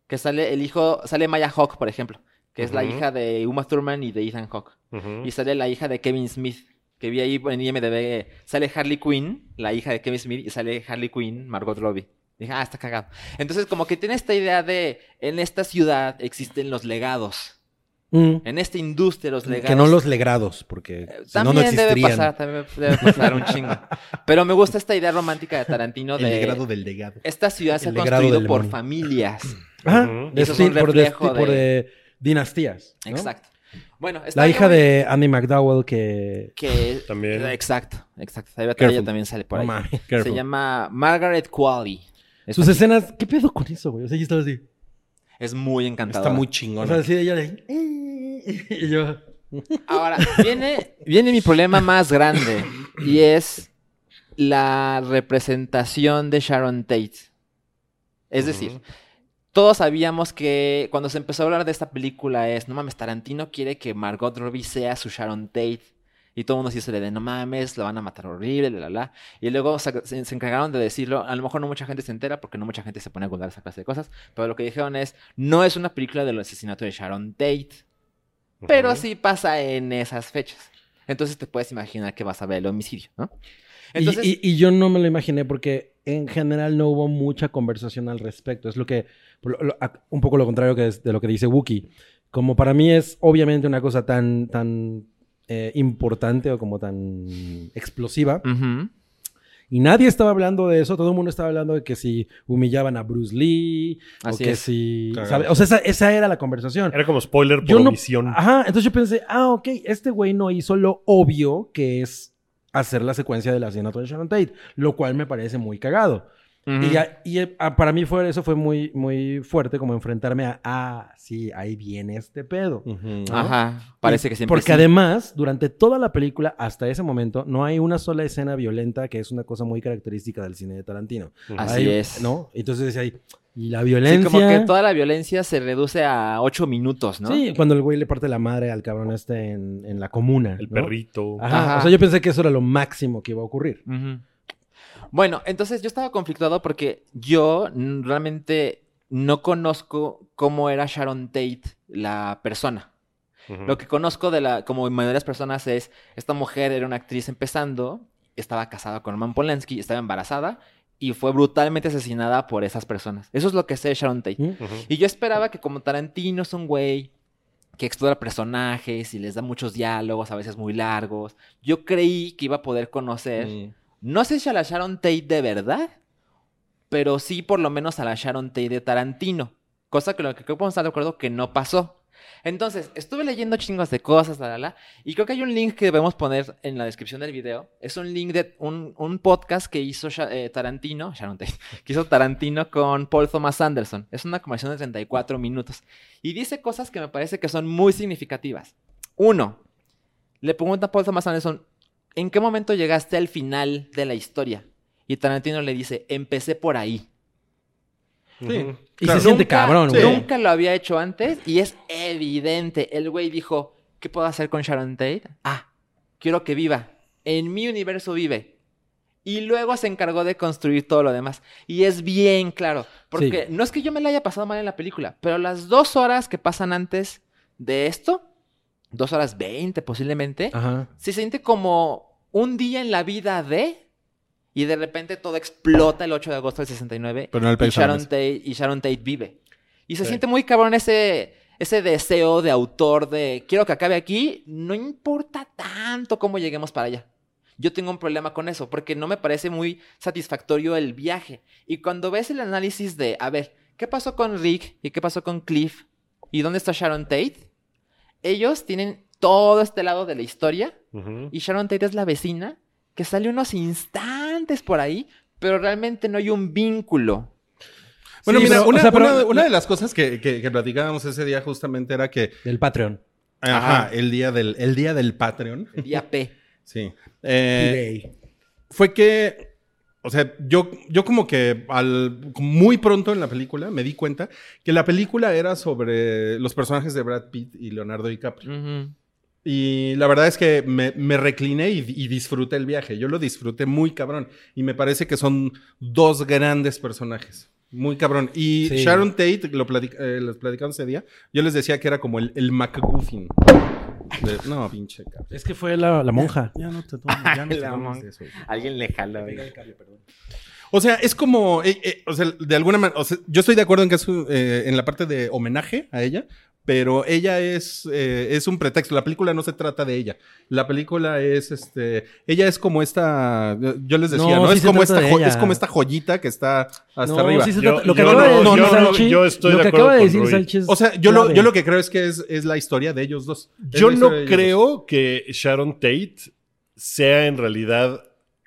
Que sale el hijo, sale Maya Hawk, por ejemplo, que es la hija de Uma Thurman y de Ethan Hawke. Ujú. Y sale la hija de Kevin Smith, que vi ahí en IMDb. Sale Harley Quinn, la hija de Kevin Smith, y sale Harley Quinn, Margot Robbie. Dije, ah, está cagado. Entonces, como que tiene esta idea de, en esta ciudad existen los legados. Mm. En esta industria los legados. Que no los legrados, porque Eh, si no, no También debe pasar, también debe pasar un chingo. <laughs> Pero me gusta esta idea romántica de Tarantino El de... legrado del legado. Esta ciudad se ha El construido por familias. Ajá, de Eso es un por, de, reflejo por de- dinastías. ¿no? Exacto. Bueno, está La hija de Andy McDowell que... Que... También. Exacto, exacto. Ella también sale por ahí. Se llama Margaret Qualley. Es, Sus escenas... ¿Qué pedo con eso, güey? O sea, yo estaba así... es muy encantadora. Está muy O chingón. sea, así de ella de... <laughs> Y yo... Ahora, viene, viene mi problema más grande y es la representación de Sharon Tate. Es decir. Todos sabíamos que cuando se empezó a hablar de esta película es, no mames, Tarantino quiere que Margot Robbie sea su Sharon Tate. Y todo el mundo se hizo de, no mames, lo van a matar horrible, la, la, la. Y luego se, encargaron de decirlo. A lo mejor no mucha gente se entera porque no mucha gente se pone a contar esa clase de cosas. Pero lo que dijeron es, no es una película del asesinato de Sharon Tate. Pero sí pasa en esas fechas. Entonces te puedes imaginar que vas a ver el homicidio, ¿no? Y- Entonces, y, y yo no me lo imaginé porque en general no hubo mucha conversación al respecto. Es lo que, lo- lo- a- un poco lo contrario que es de lo que dice Wookie. Como para mí es obviamente una cosa tan, tan eh, importante o como tan explosiva. Y nadie estaba hablando de eso. Todo el mundo estaba hablando de que si humillaban a Bruce Lee Así o que es. si... O sea, esa, esa era la conversación. Era como spoiler por Yo no-. Ajá, entonces yo pensé, ah, ok, este güey no hizo lo obvio que es hacer la secuencia del asesinato de Sharon Tate, lo cual me parece muy cagado. Y, ya- y, eh, para mí fue, eso fue muy, muy fuerte, como enfrentarme a, ah, sí, ahí viene este pedo. Ajá, parece Y- que siempre Porque sí. además, durante toda la película, hasta ese momento, no hay una sola escena violenta, que es una cosa muy característica del cine de Tarantino. Así Hay- es. ¿No? Entonces decía ahí, y la Sí, violencia... como que toda la violencia se reduce a ocho minutos, ¿no? Sí, cuando el güey le parte la madre al cabrón este en, en la comuna. El ¿no? perrito. Ajá. Ajá. O sea, yo pensé que eso era lo máximo que iba a ocurrir. Ujú. Bueno, entonces yo estaba conflictuado porque yo realmente no conozco cómo era Sharon Tate, la persona. Lo que conozco de la, como mayoría de las personas es, esta mujer era una actriz empezando, estaba casada con Roman Polanski, estaba embarazada y fue brutalmente asesinada por esas personas. Eso es lo que sé de Sharon Tate. Y yo esperaba que como Tarantino es un güey que explora personajes y les da muchos diálogos, a veces muy largos, yo creí que iba a poder conocer. No sé si a la Sharon Tate de verdad, pero sí por lo menos a la Sharon Tate de Tarantino. Cosa que lo que creo que podemos estar de acuerdo que no pasó. Entonces, estuve leyendo chingos de cosas, la, la, la, y creo que hay un link que debemos poner en la descripción del video. Es un link de un, podcast que hizo eh, Tarantino, Sharon Tate, <laughs> que hizo Tarantino con Paul Thomas Anderson. Es una conversación de 34 minutos. Y dice cosas que me parece que son muy significativas. Uno, le pregunta a Paul Thomas Anderson, ¿en qué momento llegaste al final de la historia? Y Tarantino le dice, empecé por ahí. Sí. Y Claro. se siente Nunca- cabrón, güey. Nunca lo había hecho antes y es evidente. El güey dijo, ¿qué puedo hacer con Sharon Tate? Ah, quiero que viva. En mi universo vive. Y luego se encargó de construir todo lo demás. Y es bien claro. Porque no es que yo me la haya pasado mal en la película, pero las dos horas que pasan antes de esto, dos horas veinte posiblemente, Ajá. se siente como un día en la vida de... Y de repente todo explota el 8 de agosto del 69. Pero no le y, Sharon. Tate, y Sharon Tate vive. Y se Sí. siente muy cabrón ese, ese deseo de autor de quiero que acabe aquí, no importa tanto cómo lleguemos para allá. Yo tengo un problema con eso, porque no me parece muy satisfactorio el viaje. Y cuando ves el análisis de, a ver, ¿qué pasó con Rick y qué pasó con Cliff? ¿Y dónde está Sharon Tate? Ellos tienen todo este lado de la historia y Sharon Tate es la vecina que sale unos instantes por ahí, pero realmente no hay un vínculo. Bueno, Sí, mira, pero, o una, sea, pero- una- una de las cosas que, que- que platicábamos ese día justamente era que, Del Patreon. ajá, Ajá. el día del, el día del Patreon, El día P. sí, eh, fue que, o sea, yo, yo como que al, muy pronto en la película me di cuenta que la película era sobre los personajes de Brad Pitt y Leonardo DiCaprio. Ujú. Y la verdad es que me, me recliné y, y disfruté el viaje. Yo lo disfruté muy cabrón. Y me parece que son dos grandes personajes. Muy cabrón. Y Sí. Sharon Tate, lo platic- eh, les platicamos ese día, yo les decía que era como el, el MacGuffin. De- no, pinche cabrón. Es que fue la, la monja. Ya no te tomes, ya no <laughs> te tomes eso. Alguien le jala. O sea, es como, eh, eh, o sea, de alguna manera, o sea, yo estoy de acuerdo en que es eh, en la parte de homenaje a ella, pero ella es, eh, es un pretexto. La película no se trata de ella. La película es, este, ella es como esta, yo les decía, No, ¿no? sí es, como esta, de es como esta joyita que está hasta No, arriba. sí Yo- lo que yo acaba no, de decir no, no, Salchi, yo estoy lo de que acuerdo acaba de con decir Rui. Salchi es O sea, yo lo, yo lo que creo es que es, es la historia de ellos dos. Es Yo no creo que Sharon Tate sea en realidad.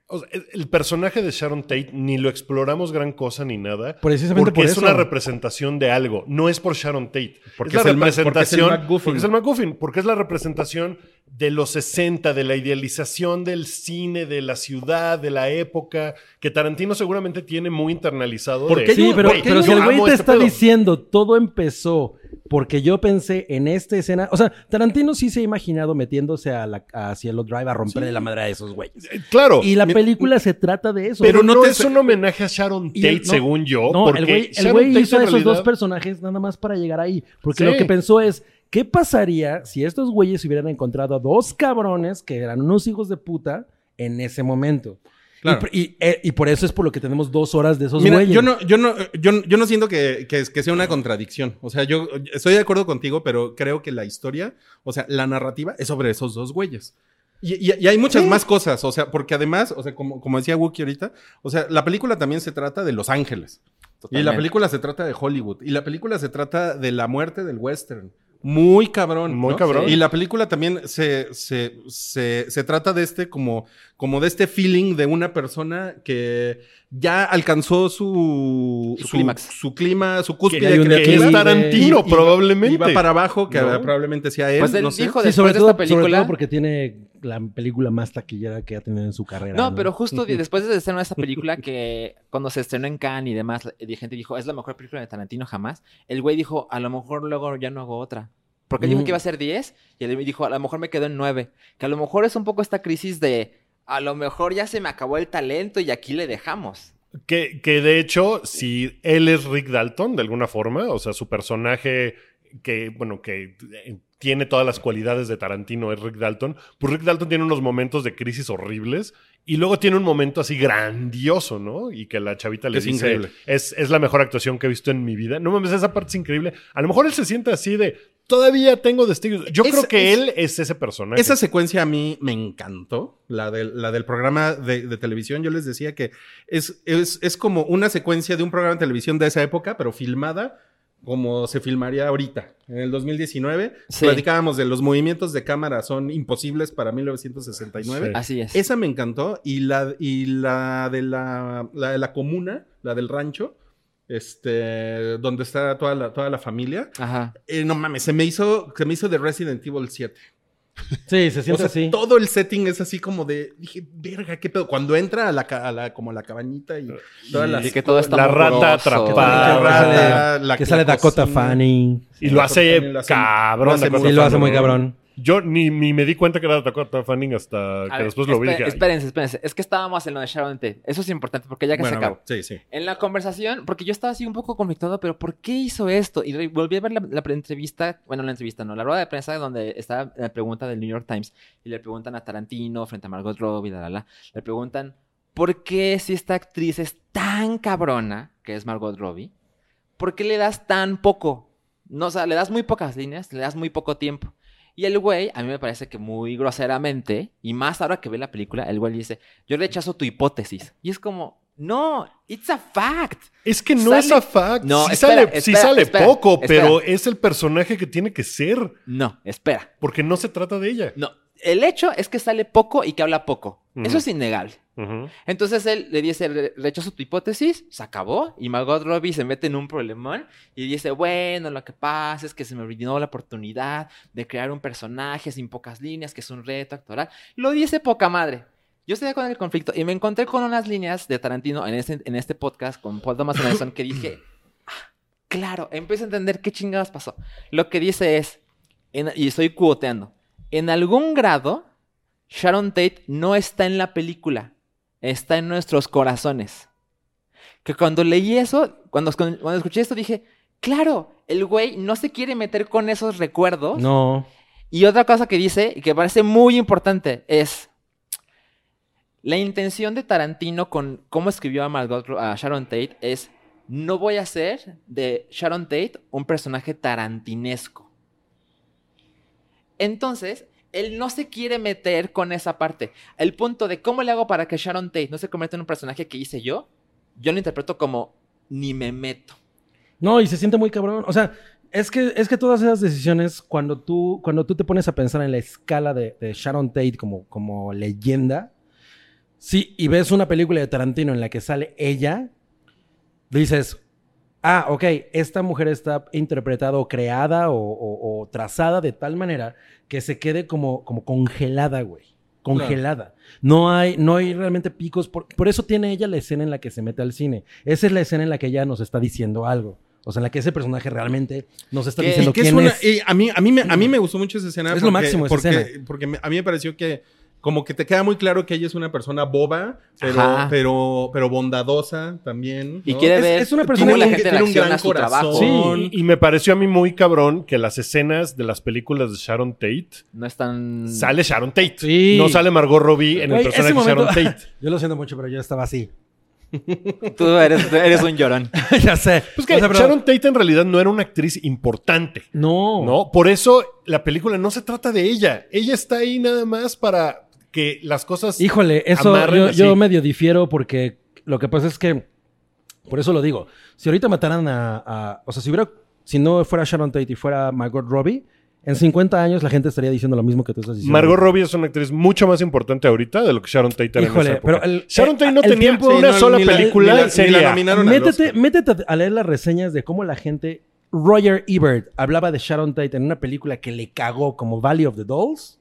O sea, el- personaje de Sharon Tate ni lo exploramos gran cosa ni nada. Precisamente porque por es una representación de algo. No es por Sharon Tate. Porque es es la ma- porque es el representación. Porque es el MacGuffin. Porque es la representación de los 60, de la idealización del cine, de la ciudad, de la época, que Tarantino seguramente tiene muy internalizado. ¿Por de, Sí, pero, "Güey, pero yo si el güey te este está pedo". diciendo todo empezó porque yo pensé en esta escena, o sea, Tarantino sí se ha imaginado metiéndose a, la, a Cielo Drive a romperle Sí. la madre a esos güeyes. Eh, Claro. Y la mi- película se trata de eso. pero no, no te- es un homenaje a Sharon Tate, el- no, según yo. No, porque el güey, hizo a esos dos personajes nada más para llegar ahí. Porque Sí. lo que pensó es, ¿qué pasaría si estos güeyes hubieran encontrado a dos cabrones que eran unos hijos de puta en ese momento? Claro. Y, y- eh, y por eso es por lo que tenemos dos horas de esos Mira, güeyes. yo no, yo no, yo, yo no siento que, que, que sea una contradicción. O sea, yo estoy de acuerdo contigo, pero creo que la historia, o sea, la narrativa es sobre esos dos güeyes. Y, y- hay muchas más cosas, o sea, porque además, o sea, como, como decía Wookie ahorita, o sea, la película también se trata de Los Ángeles. Y la Totalmente. película se trata de Hollywood. Y la película se trata de la muerte del western. Muy cabrón. Muy ¿no? cabrón. Y la película también se, se, se, se trata de este como, como de este feeling de una persona que ya alcanzó su, Su clímax. su clima, su Que, cúspide que creativa. es Tarantino, Y- probablemente. Y va para abajo, que ¿No? probablemente sea él. Pues él no sé. dijo Sí, después sobre de todo, esta película. sobre todo porque tiene la película más taquillera que ha tenido en su carrera. No, pero justo <laughs> después de estrenar esa película que cuando se estrenó en Cannes y demás, la gente dijo, es la mejor película de Tarantino jamás. El güey dijo, a lo mejor luego ya no hago otra. Porque él dijo Mm. que iba a ser 10 y él dijo, a lo mejor me quedo en 9. Que a lo mejor es un poco esta crisis de, a lo mejor ya se me acabó el talento y aquí le dejamos. Que, que de hecho, si él es Rick Dalton, de alguna forma, o sea, su personaje que, bueno, que eh, tiene todas las cualidades de Tarantino es Rick Dalton, pues Rick Dalton tiene unos momentos de crisis horribles y luego tiene un momento así grandioso, ¿no? Y que la chavita le Es dice, increíble. es, es la mejor actuación que he visto en mi vida. No mames, esa parte es increíble. A lo mejor él se siente así de, todavía tengo testigos. Yo Es- creo que es- él es ese personaje. Esa secuencia a mí me encantó, la del, la del programa de, de televisión. Yo les decía que es, es, es como una secuencia de un programa de televisión de esa época, pero filmada como se filmaría ahorita. En el 2019 Sí. platicábamos de los movimientos de cámara son imposibles para 1969. Sí. Así es. Esa me encantó y la, y la, de la, la de la comuna, la del rancho, este, donde está toda la, toda la familia. Ajá. Eh, no mames, se me hizo, se me hizo de Resident Evil 7. Sí, se O siente sea, así. todo el setting es así como de, dije, verga, qué pedo. Cuando entra a la, a la como a la cabañita y todas Y las... Y que todo está La rata atrapada. la- que sale la Dakota cocina. Fanning. y lo hace Lo hace- cabrón. Sí, lo hace muy cabrón. Yo ni, ni me di cuenta que era Dakota Fanning hasta A que ver, después lo vi. espérense, espérense. Es que estábamos en lo de Sharon Tate. Eso es importante porque ya que Bueno, se acabó. sí, sí. En la conversación, porque yo estaba así un poco conflictado, pero ¿por qué hizo esto? Y volví a ver la, entrevista, bueno, la entrevista no, la rueda de prensa donde estaba la pregunta del New York Times y le preguntan a Tarantino frente a Margot Robbie, la, la, la, le preguntan, ¿por qué si esta actriz es tan cabrona, que es Margot Robbie, ¿por qué le das tan poco? No, o sea, le das muy pocas líneas, le das muy poco tiempo. Y el güey, a mí me parece que muy groseramente, y más ahora que ve la película, el güey dice, yo rechazo tu hipótesis. Y es como, no, it's a fact. Es que no Sale- es a fact. No, sí espera, sale, sí espera, sale espera, poco, pero es el personaje que tiene que ser. No, espera. Porque no se trata de ella. No, el hecho es que sale poco y que habla poco. Eso es innegable. Entonces él le dice, "Re- rechazo tu hipótesis, se acabó, y Margot Robbie se mete en un problemón y dice, bueno, lo que pasa es que se me brindó la oportunidad de crear un personaje sin pocas líneas, que es un reto actoral. Lo dice poca madre. Yo estoy con el conflicto y me encontré con unas líneas de Tarantino en este, este podcast con Paul Thomas Anderson que dije, <clears throat> "Ah, claro, empiezo a entender qué chingados pasó. Lo que dice es, y estoy cuoteando, en algún grado, Sharon Tate no está en la película, está en nuestros corazones. Que cuando leí eso, cuando, cuando escuché esto, dije, claro, el güey no se quiere meter con esos recuerdos. No. Y otra cosa que dice, y que parece muy importante, es la intención de Tarantino con cómo escribió a Margot, a Sharon Tate es, no voy a hacer de Sharon Tate un personaje tarantinesco. Entonces, él no se quiere meter con esa parte. El punto de cómo le hago para que Sharon Tate no se convierta en un personaje que hice yo, yo lo interpreto como ni me meto. No, y se siente muy cabrón. O sea, es que, es que todas esas decisiones, cuando tú, cuando tú te pones a pensar en la escala de, Sharon Tate como, como leyenda, sí, y ves una película de Tarantino en la que sale ella, dices, ah, ok, esta mujer está interpretada o creada o, o- o trazada de tal manera que se quede como, como congelada, güey. Congelada. No hay, no hay realmente picos. Por, por eso tiene ella la escena en la que se mete al cine. Esa es la escena en la que ella nos está diciendo algo. O sea, en la que ese personaje realmente nos está diciendo que es quién una- es. a, mí, a, mí me, a mí <clears throat> me gustó mucho esa escena. Es lo máximo esa porque, escena. Porque a mí me pareció que como que te queda muy claro que ella es una persona boba, pero, pero, pero bondadosa también. Y quiere Es- ver es una cómo persona la que gente tiene un gran su corazón. Sí, y, y me pareció a mí muy cabrón que las escenas de las películas de Sharon Tate No están... sale Sharon Tate. Sí. No sale Margot Robbie en el personaje de Sharon Tate. <laughs> Yo lo siento mucho, pero yo estaba así. Tú eres, eres un llorón. <laughs> ya sé. Pues que O sea, pero- Sharon Tate en realidad no era una actriz importante. No. ¿No? Por eso la película no se trata de ella. Ella está ahí nada más para que las cosas. Híjole, eso yo, medio difiero porque lo que pasa es que, por eso lo digo, si ahorita mataran a, a- o sea, si hubiera, si no fuera Sharon Tate y fuera Margot Robbie, en 50 años la gente estaría diciendo lo mismo que tú estás diciendo. Margot Robbie es una actriz mucho más importante ahorita de lo que Sharon Tate era en Híjole, esa época. pero el- Sharon eh, Tate no el tenía tiempo- una Sí, no, sola ni la- película ni la- ni la seria. nominaron Métete, métete a leer las reseñas de cómo la gente. Roger Ebert hablaba de Sharon Tate en una película que le cagó como Valley of the Dolls.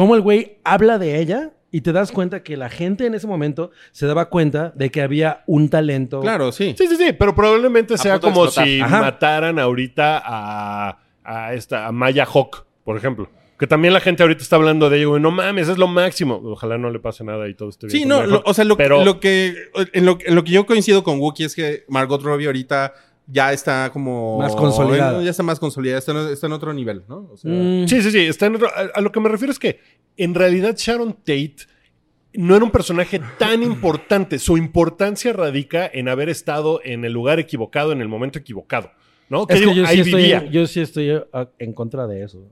Cómo el güey habla de ella y te das cuenta que la gente en ese momento se daba cuenta de que había un talento. Claro, sí. Sí, sí, sí, pero probablemente sea como si Ajá. mataran ahorita a, a esta a Maya Hawk, por ejemplo. Que también la gente ahorita está hablando de ello. y No mames, es lo máximo. Ojalá no le pase nada y todo esté bien. Sí, no, lo- o sea, lo, Pero- lo que en lo, en lo que yo coincido con Wookie es que Margot Robbie ahorita ya está como Más consolidada. en- ya está más consolidada, está en, está en otro nivel, ¿no? O sea, Mm, Sí, sí, sí. Está en otro- a, a lo que me refiero es que en realidad Sharon Tate no era un personaje tan importante. Su importancia radica en haber estado en el lugar equivocado, en el momento equivocado. ¿No? Que Es que digo, yo sí, ahí estoy, vivía. yo sí estoy en contra de eso.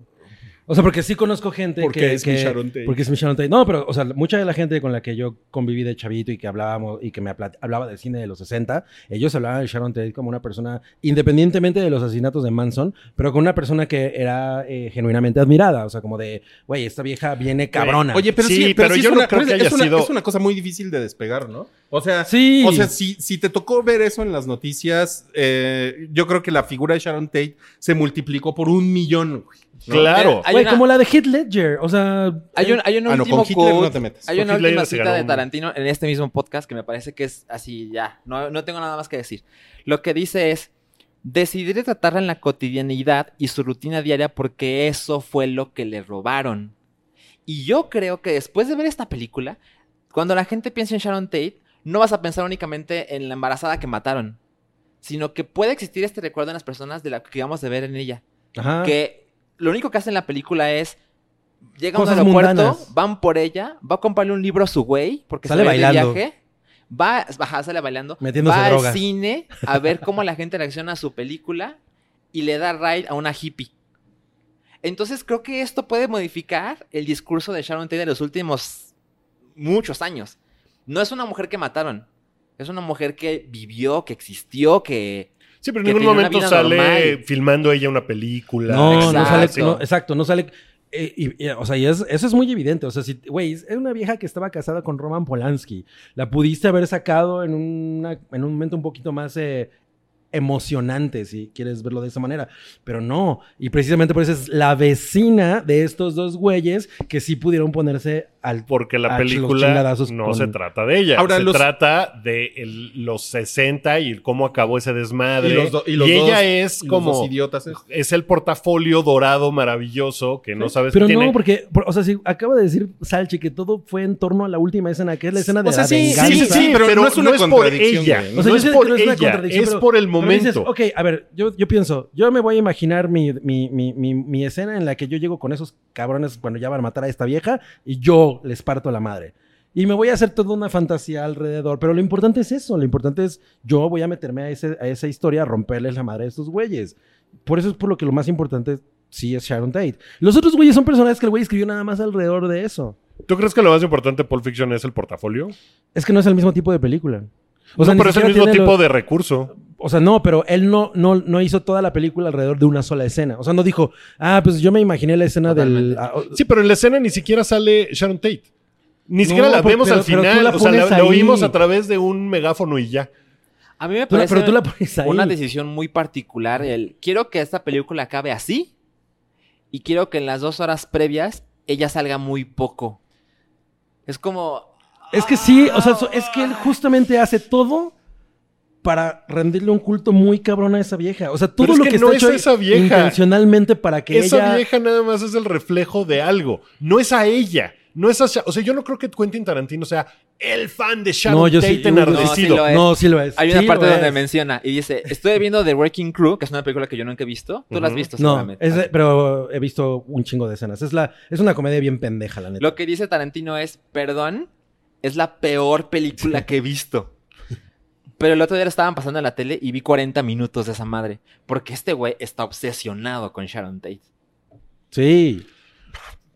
O sea, porque sí conozco gente Porque que... es mi que- Sharon Tate. Porque es mi Sharon Tate. No, pero, o sea, mucha de la gente con la que yo conviví de chavito y que hablábamos y que me hablaba del cine de los 60, ellos hablaban de Sharon Tate como una persona, independientemente de los asesinatos de Manson, pero con una persona que era eh, genuinamente admirada. O sea, como de, güey, esta vieja viene cabrona. Oye, pero Sí, sí, pero, pero sí yo es no una, creo que es, haya una, sido- es una cosa muy difícil de despegar, ¿no? O sea, Sí. o sea si, si te tocó ver eso en las noticias, eh, yo creo que la figura de Sharon Tate se multiplicó por un millón. güey, ¿no? Claro. Hay Güey, una- como la de Heath Ledger. O sea... Hay un, hay un Ah, no, último con Hitler quote, no te metes. Hay Con una Hitler última cita de Tarantino en este mismo podcast que me parece que es así ya. No, no tengo nada más que decir. Lo que dice es: decidir tratarla en la cotidianidad y su rutina diaria porque eso fue lo que le robaron. Y yo creo que después de ver esta película, cuando la gente piensa en Sharon Tate, no vas a pensar únicamente en la embarazada que mataron, sino que puede existir este recuerdo en las personas de la que vamos de ver en ella Ajá. que lo único que hace en la película es llega a un aeropuerto, mundanas. van por ella, va a comprarle un libro a su güey porque Sale se va de viaje, va, baja, sale bailando, Metiéndose va al drogas. cine a ver cómo la gente reacciona a su película y le da ride a una hippie. Entonces creo que esto puede modificar el discurso de Sharon Tate de los últimos muchos años. No es una mujer que mataron, es una mujer que vivió, que existió, que... Sí, pero en ningún momento sale normal. filmando ella una película. No, no Exacto. sale. no, exacto, no sale. eh, y- y, o sea, y es- eso es muy evidente. O sea, si, güey, es una vieja que estaba casada con Roman Polanski. La pudiste haber sacado en, una- en un momento un poquito más eh, emocionante, si quieres verlo de esa manera. Pero no. Y precisamente por eso es la vecina de estos dos güeyes que sí pudieron ponerse al. Porque la película no con- se trata de ella. Ahora, se los- trata de el- los 60 y cómo acabó ese desmadre. Y los, do- y los ella dos- es y los como... dos idiotas. estos. Es el portafolio dorado maravilloso que no sabes Pero qué no, tiene. porque, por- o sea, si acaba de decir Salchi que todo fue en torno a la última escena, que es la escena de O sea, la sí, venganza. Sí, sí, sí, pero pero, no es una por contradicción, ella. güey. O sea, no es sé por que no es una ella, contradicción, es por el Pero dices, momento. ok, a ver, yo, yo pienso, yo me voy a imaginar mi, mi, mi, mi, escena en la que yo llego con esos cabrones cuando ya van a matar a esta vieja y yo les parto la madre. Y me voy a hacer toda una fantasía alrededor. Pero lo importante es eso. Lo importante es yo voy a meterme a, ese, a esa historia, a romperles la madre a estos güeyes. Por eso es por lo que lo más importante sí es Sharon Tate. Los otros güeyes son personajes que el güey escribió nada más alrededor de eso. ¿Tú crees que lo más importante de Pulp Fiction es el portafolio? Es que no es el mismo tipo de película. O sea, no, pero es el mismo tipo de recurso. O sea, no, pero él no, no, no hizo toda la película alrededor de una sola escena. O sea, no dijo, ah, pues yo me imaginé la escena del. Totalmente. ah, o- Sí, pero en la escena ni siquiera sale Sharon Tate. Ni siquiera No, la pero- vemos pero- al pero tú final. la o sea, la, la oímos a través de un megáfono y ya. A mí me parece pero tú la pones ahí. una decisión muy particular. El, quiero que esta película acabe así y quiero que en las dos horas previas ella salga muy poco. Es como... Es que sí, o sea, es que él justamente hace todo para rendirle un culto muy cabrón a esa vieja. O sea, todo Pero es lo que que, no está es hecho esa vieja. intencionalmente para que Esa ella... vieja nada más es el reflejo de algo. No es a ella. No es a Sha- O sea, yo no creo que Quentin Tarantino sea el fan de Sharon No, yo sí- Tate yo- yo- enardecido. No, sí lo es. No, sí lo es. Hay una Sí parte donde es. menciona y dice, estoy viendo The Working Crew, que es una película que yo nunca he visto. Tú la has visto No, seguramente. es de- pero he visto un chingo de escenas. Es, la, es una comedia bien pendeja, la neta. Lo que dice Tarantino es, perdón, es la peor película que he visto. Pero el otro día la estaban pasando en la tele y vi 40 minutos de esa madre. Porque este güey está obsesionado con Sharon Tate. Sí.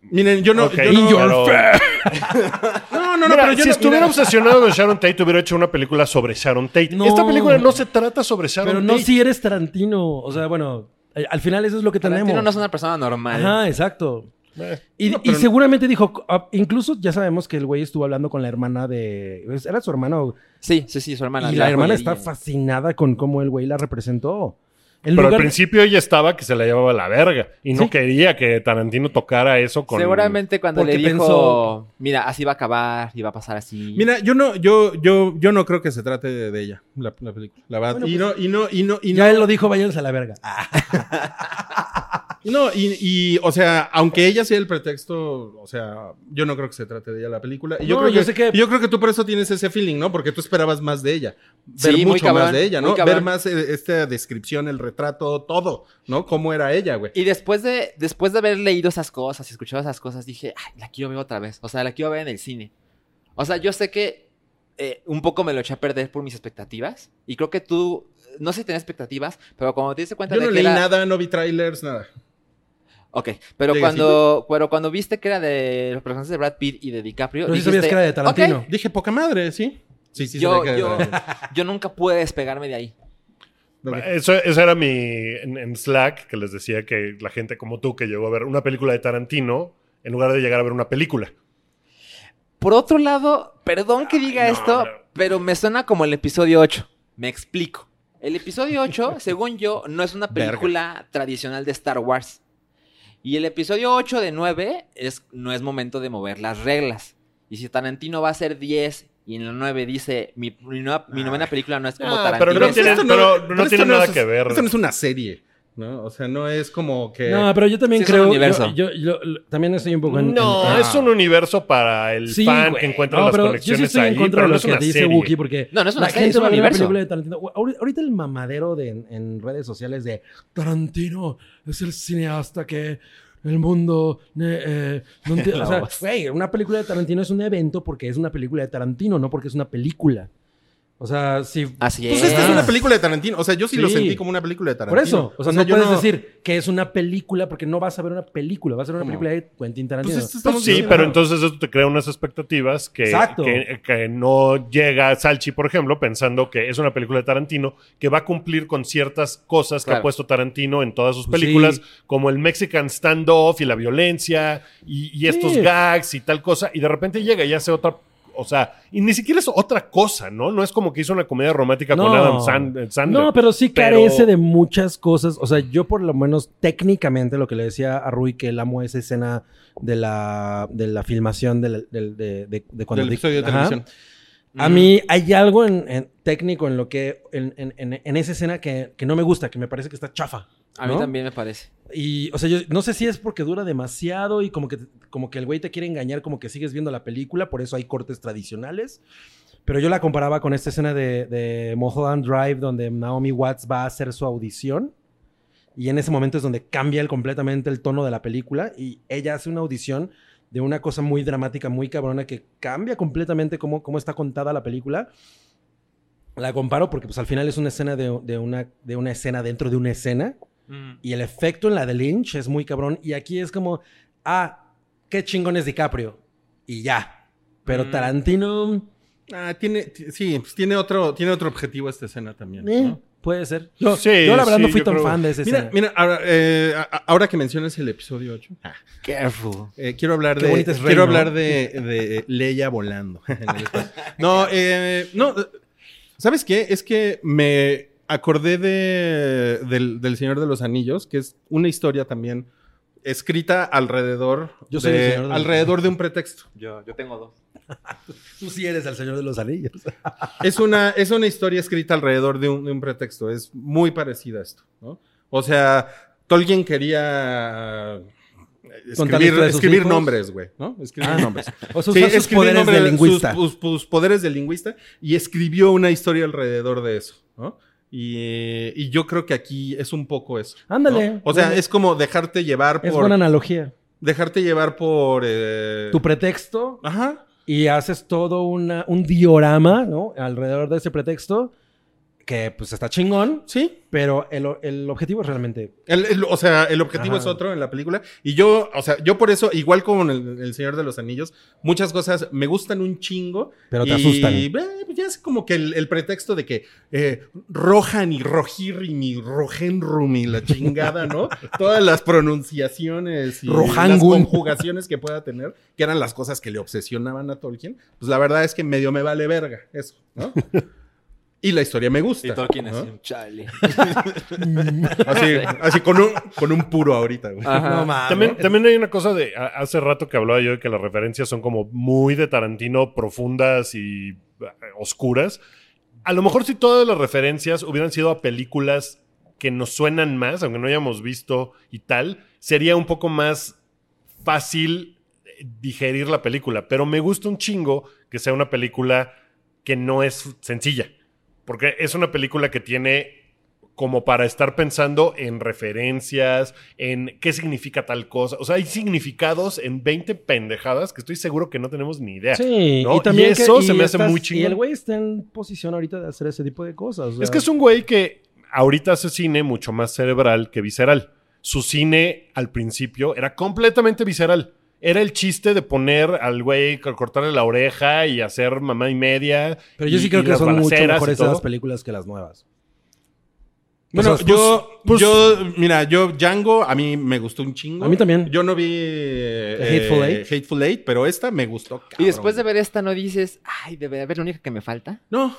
Miren, yo no. Ok, yo no, pero- <laughs> no, no, no, Mira, pero yo si no- estuviera mira, obsesionado con Sharon Tate, hubiera hecho una película sobre Sharon Tate. No. Esta película no se trata sobre Sharon Pero no Tate. si eres Tarantino. O sea, bueno, al final eso es lo que Tarantino tenemos. no es una persona normal. Ajá, exacto. Eh, Y, No, y pero- seguramente dijo, ah, incluso ya sabemos que el güey estuvo hablando con la hermana de... ¿Era su hermano? Sí, sí, sí, su hermana. y la hermana está fascinada con cómo el güey la representó. En Pero lugar- al principio ella estaba que se la llevaba a la verga. Y no Sí. quería que Tarantino tocara eso con. Seguramente cuando le dijo, pensó- mira, así va a acabar y va a pasar así. Mira, yo no, yo, yo, yo no creo que se trate de, de ella, la, la película. La verdad. Bueno, y, pues- no, y no, y no, y Ya no. él lo dijo, váyanse a la verga. <laughs> No, y, y, o sea, aunque ella sea el pretexto, o sea, yo no creo que se trate de ella la película. Y yo, No, creo, yo que, sé que- yo creo que tú por eso tienes ese feeling, ¿no? Porque tú esperabas más de ella. Ver Sí, mucho cabrón, más de ella, ¿no? Ver más eh, esta descripción, el retrato, todo, ¿no? Cómo era ella, güey. Y después de, después de haber leído esas cosas y escuchado esas cosas, dije, ay, la quiero ver otra vez. O sea, la quiero ver en el cine. O sea, yo sé que eh, un poco me lo eché a perder por mis expectativas. Y creo que tú, no sé si tenías expectativas, pero cuando te diste cuenta Yo de no que leí era... nada, no vi trailers, nada. Ok, pero cuando, pero cuando viste que era de los personajes de Brad Pitt y de DiCaprio, Pero sí dijiste, sabías que era de Tarantino. Dije, poca madre, ¿sí? Sí, sí, Yo, <laughs> yo, nunca pude despegarme de ahí. Eso, eso era mi. En, en Slack, que les decía que la gente como tú que llegó a ver una película de Tarantino, en lugar de llegar a ver una película. Por otro lado, perdón que diga no, esto, no. pero me suena como el episodio 8. Me explico. El episodio 8, <laughs> según yo, no es una película tradicional de Star Wars. Y el episodio 8 de 9 es, no es momento de mover las reglas. Y si Tarantino va a ser 10 y en la 9 dice, mi, mi nueva- mi novena película no es como Ah, Tarantino. pero no tiene- Esto pero no pero tiene nada es- que ver. Esto no es una serie, ¿no? O sea, no es como que... No, pero yo también Sí, es un creo... universo. Yo, yo- también estoy un poco en... No, en- en- es un universo para el Sí, fan que encuentra No, las pero conexiones Yo sí estoy ahí, en contra pero de no lo es que una dice serie. Wookie, porque No, no es una la serie, gente es un una universo. película de Tarantino. Ahori- Ahorita el mamadero de, en, en redes sociales de Tarantino es el cineasta que el mundo... eh, eh, no enti-". <laughs> La o sea, güey, una película de Tarantino es un evento porque es una película de Tarantino, no porque es una película. O sea, si... Así Pues es. esta es una película de Tarantino. O sea, yo sí, lo sentí como una película de Por Tarantino. eso, o sea, no puedes decir que es una película porque no vas a ver una película, vas a ver una ¿Cómo? película de Quentin Tarantino. Pues esto Pues sí, diciendo. pero entonces eso te crea unas expectativas que, Exacto. que, que no llega Salchi, por ejemplo, pensando que es una película de Tarantino que va a cumplir con ciertas cosas que Claro. ha puesto Tarantino en todas sus Pues películas, sí. como el Mexican standoff y la violencia y, y estos Sí. gags y tal cosa, y de repente llega y hace otra. O sea, y ni siquiera es otra cosa, ¿no? No es como que hizo una comedia romántica con. Adam Sand- Sandler. No, pero sí Pero- carece de muchas cosas. O sea, yo por lo menos técnicamente lo que le decía a Rui que él amo esa escena de la, de la filmación del- del- de, de- de cuando Del episodio de televisión. A mí hay algo en, en técnico en lo que en, en- en- en esa escena que, que no me gusta, que me parece que está chafa. A mí también me parece. Y, o sea, yo no sé si es porque dura demasiado y como que, como que el güey te quiere engañar, como que sigues viendo la película, por eso hay cortes tradicionales. Pero yo la comparaba con esta escena de, de Drive, donde Naomi Watts va a hacer su audición. Y en ese momento es donde cambia completamente el tono de la película. Y ella hace una audición de una cosa muy dramática, muy cabrona, que cambia completamente cómo, cómo está contada la película. La comparo porque pues al final es una escena de una, de una escena dentro de una escena. Y el efecto en la de Lynch es muy cabrón. Y aquí es como, ah, qué chingón es DiCaprio. Y ya. Pero Mm. Tarantino, Ah, tiene, sí, pues tiene otro, tiene otro objetivo esta escena también. eh, ¿no? puede ser. Yo, Sí, yo la verdad sí, no fui tan creo- fan de esa Mira, escena. mira, ahora, eh, ahora que mencionas el episodio 8, Careful. eh, quiero hablar Qué de, quiero hablar de, de Leia volando. <laughs> no, eh, no, ¿sabes qué? Es que me acordé de, del, del Señor de los Anillos, que es una historia también escrita alrededor, Yo soy de, el Señor de los alrededor de un pretexto. Yo, yo tengo dos. <laughs> Tú sí eres el Señor de los Anillos. <laughs> Es una, es una historia escrita alrededor de un, de un pretexto. Es muy parecida a esto, ¿no? O sea, Tolkien quería escribir, nombres, güey, ¿no? Escribir Ah. nombres. O sea, Sí, sus poderes de lingüista. Sus, sus- sus poderes de lingüista y escribió una historia alrededor de eso, ¿no? Y, eh, y yo creo que aquí es un poco eso. ¿no? Ándale. O sea, Bueno, es como dejarte llevar es por. buena analogía. Dejarte llevar por. eh, Tu pretexto Ajá. y haces todo una, un diorama, ¿no? Alrededor de ese pretexto que pues está chingón, Sí. pero el, el objetivo es realmente... El- el- o sea, el objetivo Ajá. es otro en la película. Y yo, o sea, yo por eso, igual como en el, el Señor de los Anillos, muchas cosas me gustan un chingo. Pero te y, asustan. eh, ya es como que el, el pretexto de que eh, Rohan y Rohirrim y Rohenrum y la chingada, ¿no? <laughs> Todas las pronunciaciones y las conjugaciones que pueda tener, que eran las cosas que le obsesionaban a Tolkien. Pues la verdad es que medio me vale verga eso, ¿no? <laughs> Y la historia me gusta. Y Tolkien ¿no? así, chale. <laughs> Así, así con, un, con un puro ahorita, güey. Ajá. No mames. También, también hay una cosa de. a- Hace rato que hablaba yo de que las referencias son como muy de Tarantino, profundas y eh, oscuras. A lo mejor si todas las referencias hubieran sido a películas que nos suenan más, aunque no hayamos visto y tal, sería un poco más fácil eh, digerir la película. Pero me gusta un chingo que sea una película que no es sencilla. Porque es una película que tiene como para estar pensando en referencias, en qué significa tal cosa. O sea, hay significados en 20 pendejadas que estoy seguro que no tenemos ni idea. Sí, ¿no? y también Y eso que- se y me hace muy Y chingón. el güey está en posición ahorita de hacer ese tipo de cosas. o sea, Es que es un güey que ahorita hace cine mucho más cerebral que visceral. Su cine al principio era completamente visceral. Era el chiste de poner al güey, co- cortarle la oreja y hacer mamá y media. Pero yo y- sí creo y que son mucho mejores esas películas que las nuevas. Bueno, O sea, yo, pues- yo, mira, yo, Django, a mí me gustó un chingo. A mí también. Yo no vi eh, Hateful Eight. Hateful Eight, pero esta me gustó. Y después de ver esta, ¿no dices, ay, debe de haber la única que me falta? No,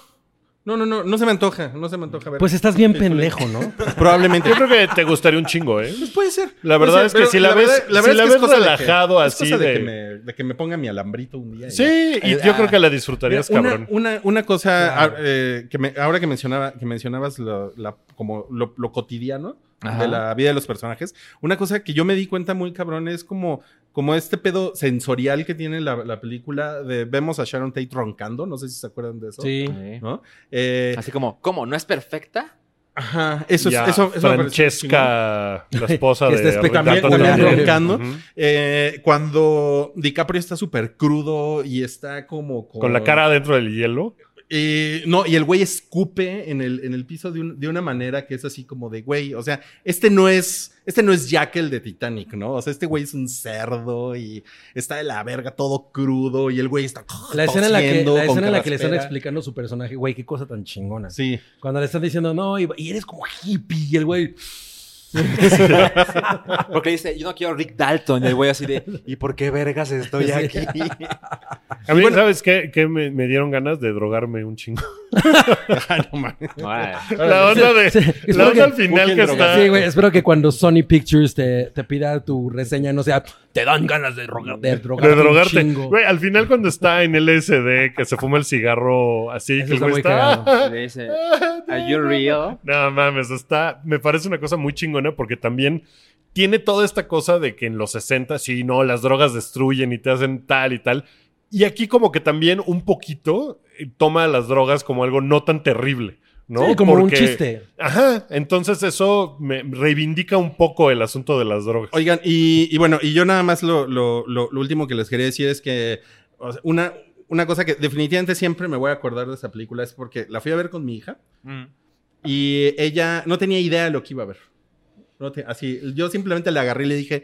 no, no, no, no se me antoja, no se me antoja ver. Pues estás bien pendejo, ¿no? <laughs> Probablemente. Yo creo que te gustaría un chingo, ¿eh? Pues puede ser. La verdad ser, es que si la ves- verdad- si verdad la es que ves es cosa de que- relajado es así cosa de... de- que me, de que me ponga mi alambrito un día. Sí, y yo ah. creo que la disfrutarías, Mira, una, cabrón. Una, una cosa, Claro. ah, eh, que me- ahora que, mencionaba, que mencionabas lo, la- como lo, lo cotidiano Ajá. de la vida de los personajes, una cosa que yo me di cuenta muy cabrón es como, como este pedo sensorial que tiene la, la película de vemos a Sharon Tate roncando, no sé si se acuerdan de eso. Sí. ¿no? Eh, Así como, ¿cómo? ¿No es perfecta? ajá, eso es, eso. Francesca, la esposa <laughs> Que de está espe- también- también roncando. Eh, cuando DiCaprio está súper crudo y está como Con la cara dentro del hielo. Eh, no, y el güey escupe en el, en el piso de, un- de una manera que es así como de, güey, o sea, este no es, este no es Jack el de Titanic, ¿no? O sea, este güey es un cerdo y está de la verga todo crudo y el güey está La escena en la que, la escena en la que le están explicando su personaje, güey, qué cosa tan chingona. Sí. Cuando le están diciendo, no, y, y eres como hippie, y el güey. <laughs> Porque dice, yo no quiero Rick Dalton. Y el güey así de, ¿y por qué vergas estoy aquí? <laughs> A mí, ¿sabes qué? qué me, me dieron ganas de drogarme un chingo. <laughs> No mames. La onda, de, Sí, la onda que- al final que está... Sí, güey, espero que cuando Sony Pictures te, te pida tu reseña no sea, te dan ganas de, droga- de drogarte. de drogarte. chingo". Güey, al final cuando está en LSD, que se fuma el cigarro así, Eso que el está güey muy está... cagado. <laughs> Le dice, ¿Are you real? No mames, está... Me parece una cosa muy chingona porque también tiene toda esta cosa de que en los 60, sí, no, las drogas destruyen y te hacen tal y tal. Y aquí como que también un poquito eh, toma las drogas como algo no tan terrible, ¿no? Sí, como un chiste. Ajá, entonces eso me reivindica un poco el asunto de las drogas. Oigan, y, y bueno, y yo nada más lo, lo- lo- lo último que les quería decir es que o sea, una, una cosa que definitivamente siempre me voy a acordar de esa película es porque la fui a ver con mi hija y ella no tenía idea de lo que iba a ver. No te- así, yo simplemente le agarré y le dije,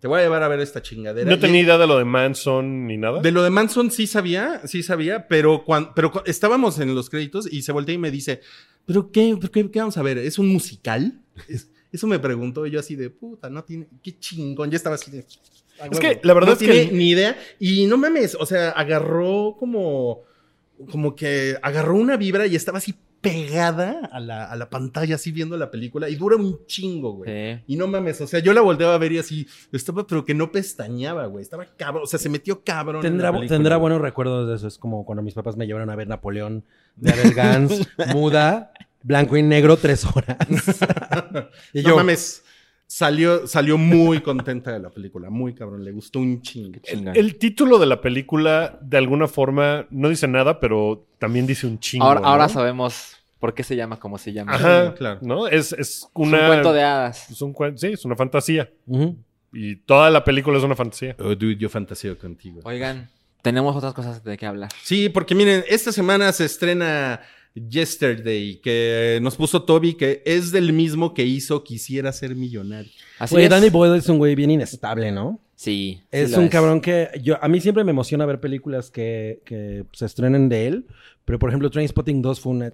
te voy a llevar a ver esta chingadera. No Y- tenía idea de lo de Manson ni nada. De lo de Manson sí sabía, sí sabía, pero, cuando, pero estábamos en los créditos y se voltea y me dice, ¿pero qué, pero qué, qué vamos a ver? ¿Es un musical? <laughs> Es- eso me preguntó y yo así de, puta, no tiene, qué chingón. Yo estaba así de... "A Es huevo". que la verdad no es que tiene ni idea. Y no mames, o sea, agarró como, como que agarró una vibra y estaba así pegada a la, a la pantalla, así viendo la película y dura un chingo, güey. Sí. Y no mames, o sea, yo la volteaba a ver y así, estaba, pero que no pestañaba, güey. Estaba cabrón, o sea, se metió cabrón. en Tendrá, la tendrá buenos recuerdos de eso. Es como cuando mis papás me llevaron a ver Napoleón de Abel Gans, <laughs> muda, blanco y negro, tres horas. <laughs> <laughs> y No yo, mames, salió, salió muy contenta de la película, muy cabrón, le gustó un chingo. El título de la película, de alguna forma, no dice nada, pero también dice un chingo. Ahora, sabemos por qué se llama como se llama. Ajá, Sí, claro. ¿no? Es, es Es una. un cuento de hadas. es un cuen- sí, es una fantasía. Y toda la película es una fantasía. Oh, dude, yo fantaseo contigo. Oigan, tenemos otras cosas de qué hablar. Sí, porque miren, esta semana se estrena Yesterday, que nos puso Toby, que es del mismo que hizo Quisiera ser millonario. Así es. Danny Boyle es un güey bien inestable, ¿no? Sí. Es un cabrón que yo a mí siempre me emociona ver películas que, que se estrenen de él, pero por ejemplo Trainspotting 2 fue una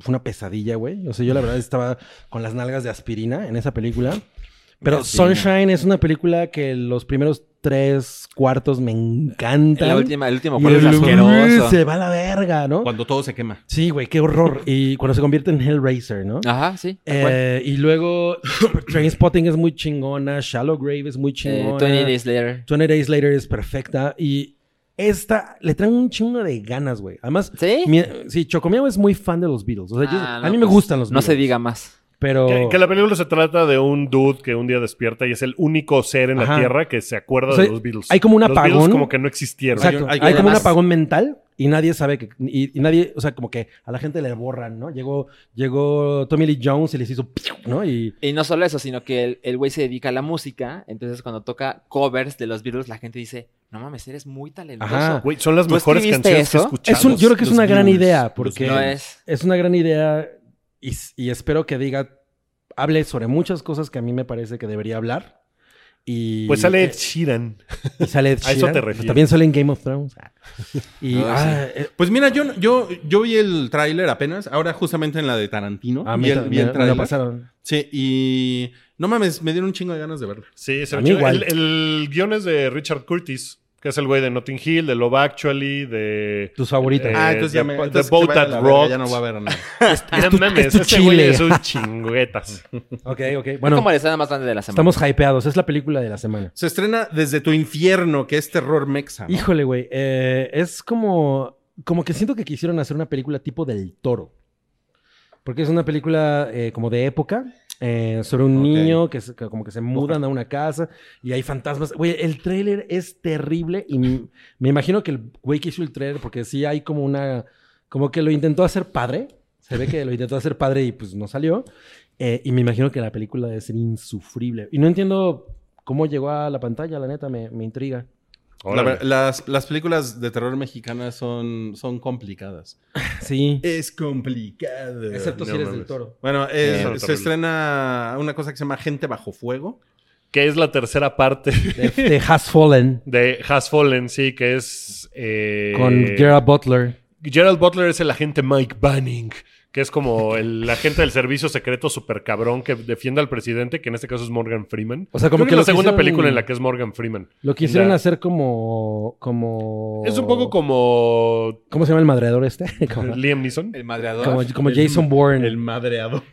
fue una pesadilla, güey. O sea, yo la verdad estaba con las nalgas de aspirina en esa película. Pero. Sunshine es una película que los primeros tres cuartos me encantan. La última, el último cuarto es asqueroso. Se va a la verga, ¿no? Cuando todo se quema. Sí, güey, qué horror. Y cuando se convierte en Hellraiser, ¿no? Ajá, sí. Eh, y luego <coughs> Trainspotting es muy chingona, Shallow Grave es muy Eh, chingona. 20 Days Later. 20 Days Later es perfecta. Y esta le traen un chingo de ganas, güey. Además, ¿Sí? mi- sí, Chocomiao es muy fan de los Beatles. O sea, yo- Ah, a no, mí me pues, gustan los No Beatles. se diga más. Pero. Que, que la película se trata de un dude que un día despierta y es el único ser en Ajá. la Tierra que se acuerda O sea, de los Beatles. hay como un Los Beatles apagón. como que no existieron. Exacto. Hay- Hay, hay- como un apagón mental y nadie sabe que. Y, y nadie. O sea, como que a la gente le borran, ¿no? Llegó, llegó Tommy Lee Jones y les hizo. ¿No? Y. Y no solo eso, sino que el- el güey se dedica a la música. Entonces, cuando toca covers de los Beatles, la gente dice: No mames, eres muy talentoso. Güey, son las ¿Tú mejores canciones que escuchado. Es un- yo creo que es una gran idea los porque No es. es una gran idea y, y espero que diga, hable sobre muchas cosas que a mí me parece que debería hablar. Y, Pues sale eh, Ed Sheeran. y sale Ed <laughs> a eso Sheeran. te refieres. también sale en Game of Thrones. Y Ah, ah, eh, Pues mira, yo, yo, yo vi el tráiler apenas, ahora justamente en la de Tarantino. a mí vi el, ta- vi el me- me lo pasaron. Sí, y no mames, me dieron un chingo de ganas de verlo. Sí, se A ve mí chido. igual. El, el guion es de Richard Curtis, que es el güey de Notting Hill, de Love Actually, de... Tus favoritos. Eh, ah, entonces ya me... The entonces Boat That Rocked. Ya no va a ver nada. Tu- mames, <laughs> es tu ese chile. es un <laughs> chinguetas. Ok, ok. Es Bueno, como la escena más grande de la semana. estamos hypeados. Es la película de la semana. Se estrena Desde tu infierno, que es terror mexa. ¿no? Híjole, güey. eh, es como. Como que siento que quisieron hacer una película tipo del toro. Porque es una película eh, como de época. Eh, sobre un Ok. niño que, se- que como que se mudan a una casa y hay fantasmas. Güey, el tráiler es terrible y me imagino que el güey que hizo el tráiler, porque sí hay como una... Como que lo intentó hacer padre. Se ve que lo intentó hacer padre y pues no salió. Eh, y me imagino que la película debe ser insufrible. Y no entiendo cómo llegó a la pantalla, la neta, me, me intriga. La las, las películas de terror mexicanas son, son complicadas. <laughs> Sí. Es complicado. Excepto no si eres del toro. Bueno, eh, Sí, se estrena una cosa que se llama Gente Bajo Fuego. Que es la tercera parte <laughs> De, de Has Fallen. de Has Fallen, sí, que es... eh, Con Gerard Butler. Gerald Butler es el agente Mike Banning, que es como el <laughs> agente del servicio secreto super cabrón que defiende al presidente, que en este caso es Morgan Freeman. O sea, como Creo que es la segunda película en la que es Morgan Freeman. Lo quisieron La- hacer como. como. Es un poco como ¿Cómo se llama el madreador este? <laughs> como, Liam Neeson. El madreador. como, como Jason Bourne. El madreado. <laughs>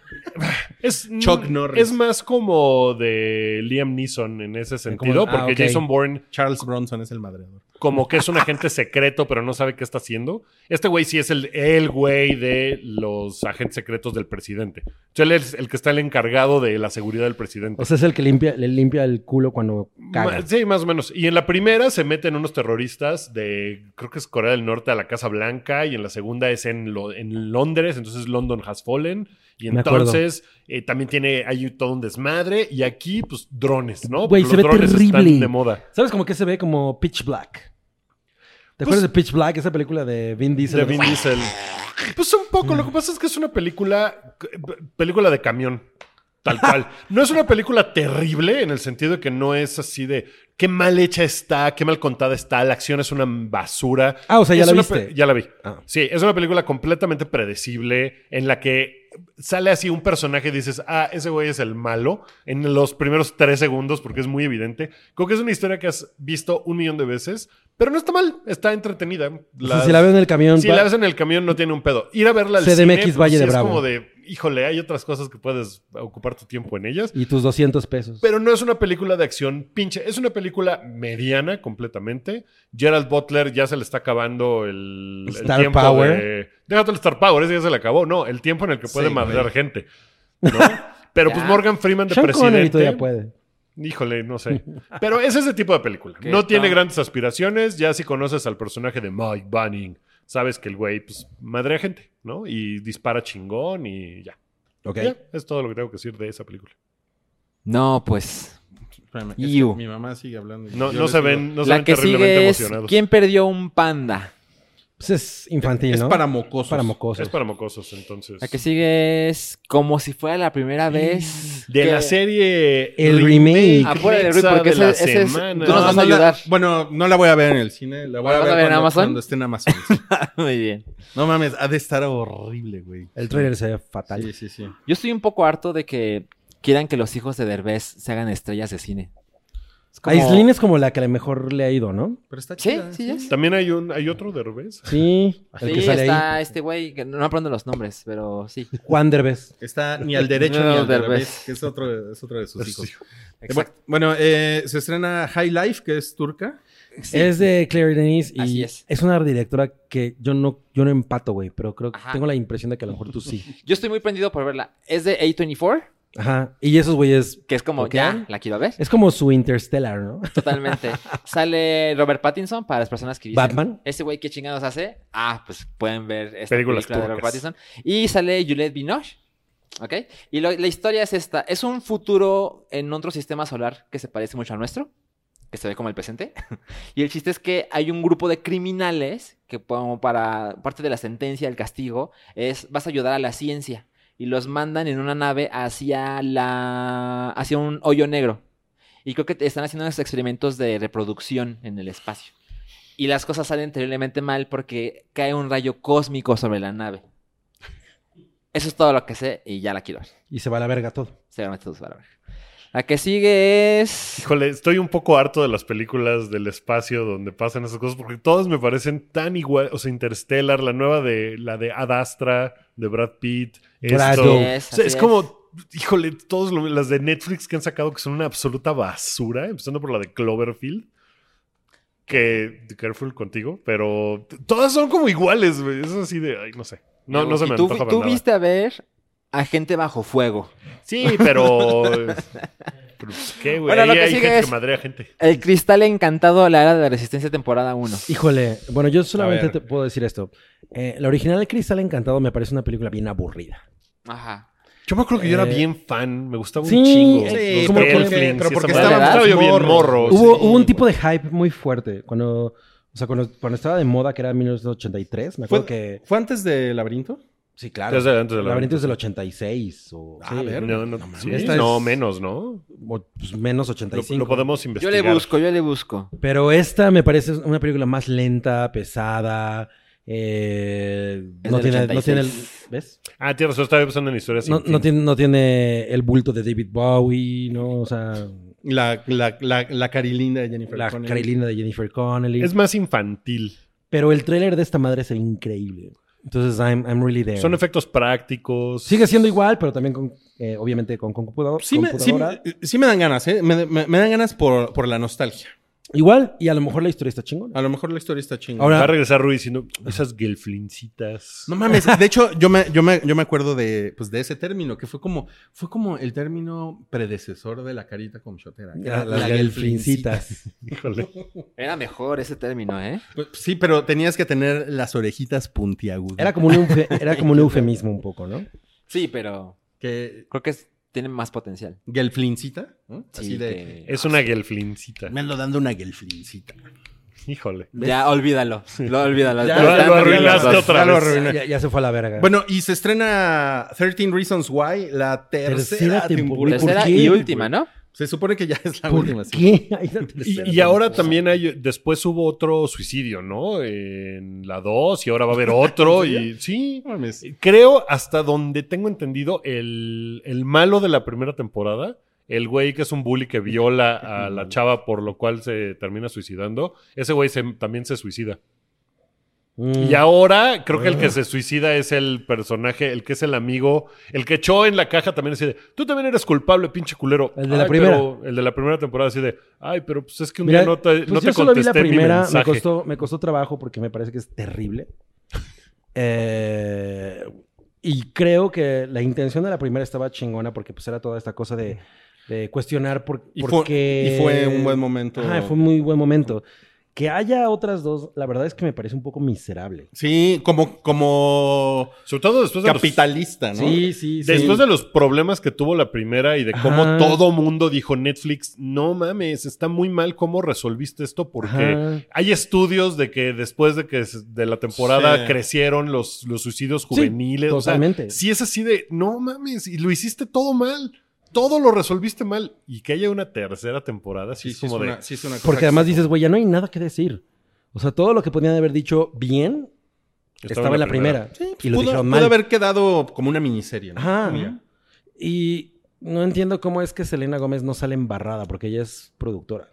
Es, Chuck Norris. Es más como de Liam Neeson en ese sentido, Como- ah, porque ok. Jason Bourne Charles Bronson es el madreador. Como que es un agente secreto, pero no sabe qué está haciendo. Este güey sí es el, el güey de los agentes secretos del presidente. Entonces, él es el que está el encargado de la seguridad del presidente. O sea, es el que limpia, le limpia el culo cuando caga. Sí, más o menos. Y en la primera se meten unos terroristas de, creo que es Corea del Norte a la Casa Blanca, y en la segunda es en, lo- en Londres, entonces London has fallen. Y entonces eh, también tiene, hay todo un desmadre, y aquí, pues, drones, ¿no? Güey, se los ve drones terrible. están de moda. ¿Sabes cómo que se ve como Pitch Black? ¿Te Pues- acuerdas de Pitch Black? Esa película de Vin Diesel. De Vin Diesel. Pues un poco, lo que pasa es que es una película, película de camión, tal cual. <laughs> No es una película terrible en el sentido de que no es así de qué mal hecha está, qué mal contada está, la acción es una basura. Ah, o sea, ya Es la viste. Ya la vi. Ah. Sí, es una película completamente predecible en la que sale así un personaje y dices, ah, ese güey es el malo en los primeros tres segundos porque es muy evidente. Creo que es una historia que has visto un millón de veces, pero no está mal, está entretenida. O sea, Las- si la veo en el camión. si pa- la ves en el camión no tiene un pedo. Ir a verla al CDMX cine, pues, Valle sí de es Bravo. como de, híjole, hay otras cosas que puedes ocupar tu tiempo en ellas. Y tus 200 pesos. Pero no es una película de acción pinche. Es una película mediana completamente. Gerald Butler ya se le está acabando el, el Star tiempo Power. de... Déjate el Star Power, ese ya se le acabó. No, el tiempo en el que puede Sí, madrear gente. ¿no? Pero pues. Morgan Freeman de Sean Connery presidente... todavía puede. Híjole, no sé. <laughs> Pero es ese tipo de película. ¿Qué No tiene grandes aspiraciones. Ya si conoces al personaje de Mike Banning, sabes que el güey, pues, madrea gente, ¿no? Y dispara chingón y ya. Ok. Ya, es todo lo que tengo que decir de esa película. No, pues. Espérame, es que Iu. mi mamá sigue hablando. y No, no se ven, no se la ven que terriblemente sigue es emocionados. ¿Quién perdió un panda? Pues es infantil, Es ¿no? para mocosos. Para mocosos. Es para mocosos, entonces. La que sigue es como si fuera la primera vez. De que- la serie. El remake. Ah, fuera del remake, porque de la ese- ese es- tú nos vas a no la- ayudar. bueno, no la voy a ver en el cine. La voy a ¿La vas ver, a ver en cuando, Amazon? cuando esté en Amazon. sí. <laughs> Muy bien. no mames, ha de estar horrible, güey. El trailer se ve fatal. Sí, sí, sí. Yo estoy un poco harto de que quieran que los hijos de Derbez se hagan estrellas de cine. Como- Aislinn es como la que a lo mejor le ha ido, ¿no? Pero está Sí, chida. sí, es. También hay un, hay otro de revés. Sí, el Sí, que sale está ahí. este güey, que no aprendo los nombres, pero sí. Juan Derbez. Está ni al derecho <laughs> No, ni al Derbez. revés, que es otro, es otro de sus hijos. Sí. Eh, bu- Bueno, eh, se estrena High Life, que es turca. Sí. Es de Claire Denis y Así es. es. una directora que yo no, yo no empato, güey, pero creo que Ajá. tengo la impresión de que a lo mejor tú sí. Yo estoy muy prendido por verla. Es de A24, Ajá. Y esos güeyes. que es como, ya, la quiero ver. Es como su Interstellar, ¿no? <laughs> Totalmente. Sale Robert Pattinson para las personas que dicen... Batman. Ese güey, ¿qué chingados hace? Ah, pues pueden ver esta Películas película de Robert turcas. Pattinson. Y sale Juliette Binoche. ¿Ok? Y lo- la historia es esta. Es un futuro en otro sistema solar que se parece mucho al nuestro. Que se ve como el presente. <laughs> y el chiste es que hay un grupo de criminales que como para parte de la sentencia, el castigo, es vas a ayudar a la ciencia. Y los mandan en una nave hacia la... hacia un hoyo negro. Y creo que están haciendo unos experimentos de reproducción en el espacio. Y las cosas salen terriblemente mal porque cae un rayo cósmico sobre la nave. Eso es todo lo que sé y ya la quiero ver. Y se va a la verga todo. Seguramente todos van a ver. La que sigue es... Híjole, estoy un poco harto de las películas del espacio donde pasan esas cosas porque todas me parecen tan igual. O sea, Interstellar, la nueva de la de Ad Astra, de Brad Pitt. Esto. Pitt. O es, sea, es como, híjole, todas las de Netflix que han sacado que son una absoluta basura, empezando por la de Cloverfield. Que, careful contigo, pero todas son como iguales, güey. Es así de, ay, no sé. No, no se me tú, antoja para tú nada. viste a ver a gente bajo fuego. Sí, pero. pero pues, ¿Qué, güey? Bueno, lo Ahí que hay sigue gente es- que madrea gente. El cristal encantado a la era de la resistencia temporada 1. Híjole, bueno, yo solamente te puedo decir esto. Eh, la original de Cristal Encantado me parece una película bien aburrida. Ajá. Yo me acuerdo que yo era Eh, bien fan, me gustaba sí, un chingo. sí, Los como que- pero y esa porque madre. estábamos Estaba yo bien morros. morro. Hubo, sí. hubo un tipo de hype muy fuerte. Cuando, o sea, cuando, cuando estaba de moda, que era 1983, me acuerdo ¿Fue, que... ¿Fue antes de Laberinto? Sí, claro. Desde antes del El laberinto es del laberinto. 86 o... Ah, sí, a ver. No, no, No sí, Esta no, es- menos, ¿no? o, pues, menos Lo, 85. lo podemos Yo investigar. le busco, yo le busco. Pero esta me parece una película más lenta, pesada. eh, no, tiene, no tiene el. 86. ¿Ves? Ah, tienes razón, estaba pensando en historias No, no tiene, no tiene el bulto de David Bowie, ¿no? O sea, La, la, la, la carilinda de Jennifer la Connelly. Carilina de Jennifer Connelly. Es más infantil. Pero el tráiler de esta madre es increíble. Entonces, I'm, I'm really there. Son efectos prácticos. Sigue siendo igual, pero también con, eh, obviamente con computador, Sí me, sí, computadora. sí me dan ganas, ¿eh? Me, me- me dan ganas por, por la nostalgia. Igual, y a lo mejor la historia está chingona. A lo mejor la historia está chingona. Ahora- Va a regresar Rui diciendo esas gelflincitas. No mames, de hecho, yo me, yo me, yo me acuerdo de, pues, de ese término, que fue como, fue como el término predecesor de la carita con shotera. La- las gelflincitas. <laughs> Híjole. Era mejor ese término, ¿eh? Pues, sí, pero tenías que tener las orejitas puntiagudas. Era como un, era como un <laughs> eufemismo un poco, ¿no? Sí, pero que creo que es- tiene más potencial. gelflincita, ¿no? Sí, Así de que- Es una gelflincita. me ando dando una gelflincita. Híjole. Ya, olvídalo. Lo olvídalo. Ya, Te lo- arruinaste otra Ya lo vez. arruiné. Ya, ya se fue a la verga. Bueno, y se estrena 13 Reasons Why, la tercera, Tercera temporada. temporada. ¿Por Tercera y última, ¿no? Se supone que ya es la ¿Por última. sí. <laughs> Hay Y, tercera y ahora también hay, después hubo otro suicidio, ¿no? En la 2 y ahora va a haber otro. y sí, mames. creo hasta donde tengo entendido el, el malo de la primera temporada, el güey que es un bully que viola a la <laughs> chava por lo cual se termina suicidando, ese güey se- también se suicida. Mm. Y ahora creo que el que se suicida es el personaje, el que es el amigo, el que echó en la caja también así de, tú también eres culpable, pinche culero. El de la "Ay, primera. pero- el de la primera temporada así de, ay, pero pues es que un Mira, día no te, pues no yo te solo vi la contesté mi primera, me mensaje. costó, me costó trabajo porque me parece que es terrible. <laughs> Eh, y creo que la intención de la primera estaba chingona porque pues era toda esta cosa de, de cuestionar por, Y por fue- qué... y fue un buen momento. Ajá, fue un muy buen momento. Que haya otras dos, la verdad es que me parece un poco miserable. Sí, como, como Sobre todo después de los, capitalista, ¿no? Sí, sí, sí. después de los problemas que tuvo la primera y de cómo Ajá. todo mundo dijo Netflix, no mames, está muy mal cómo resolviste esto porque Ajá. hay estudios de que después de que de la temporada Sí. crecieron los, los suicidios juveniles. o sea, totalmente. sí es así de, no mames, y lo hiciste todo mal. Todo lo resolviste mal. Y que haya una tercera temporada, sí, Sí, es sí, es como de... una, sí es una cosa Porque que además dices, güey, ya no hay nada que decir. O sea, todo lo que podían haber dicho bien estaba, en la primera. Sí, pues y lo pudo, dijeron pudo mal. haber quedado como una miniserie, ¿no? Ajá. Y no entiendo cómo es que Selena Gómez no sale embarrada, porque ella es productora.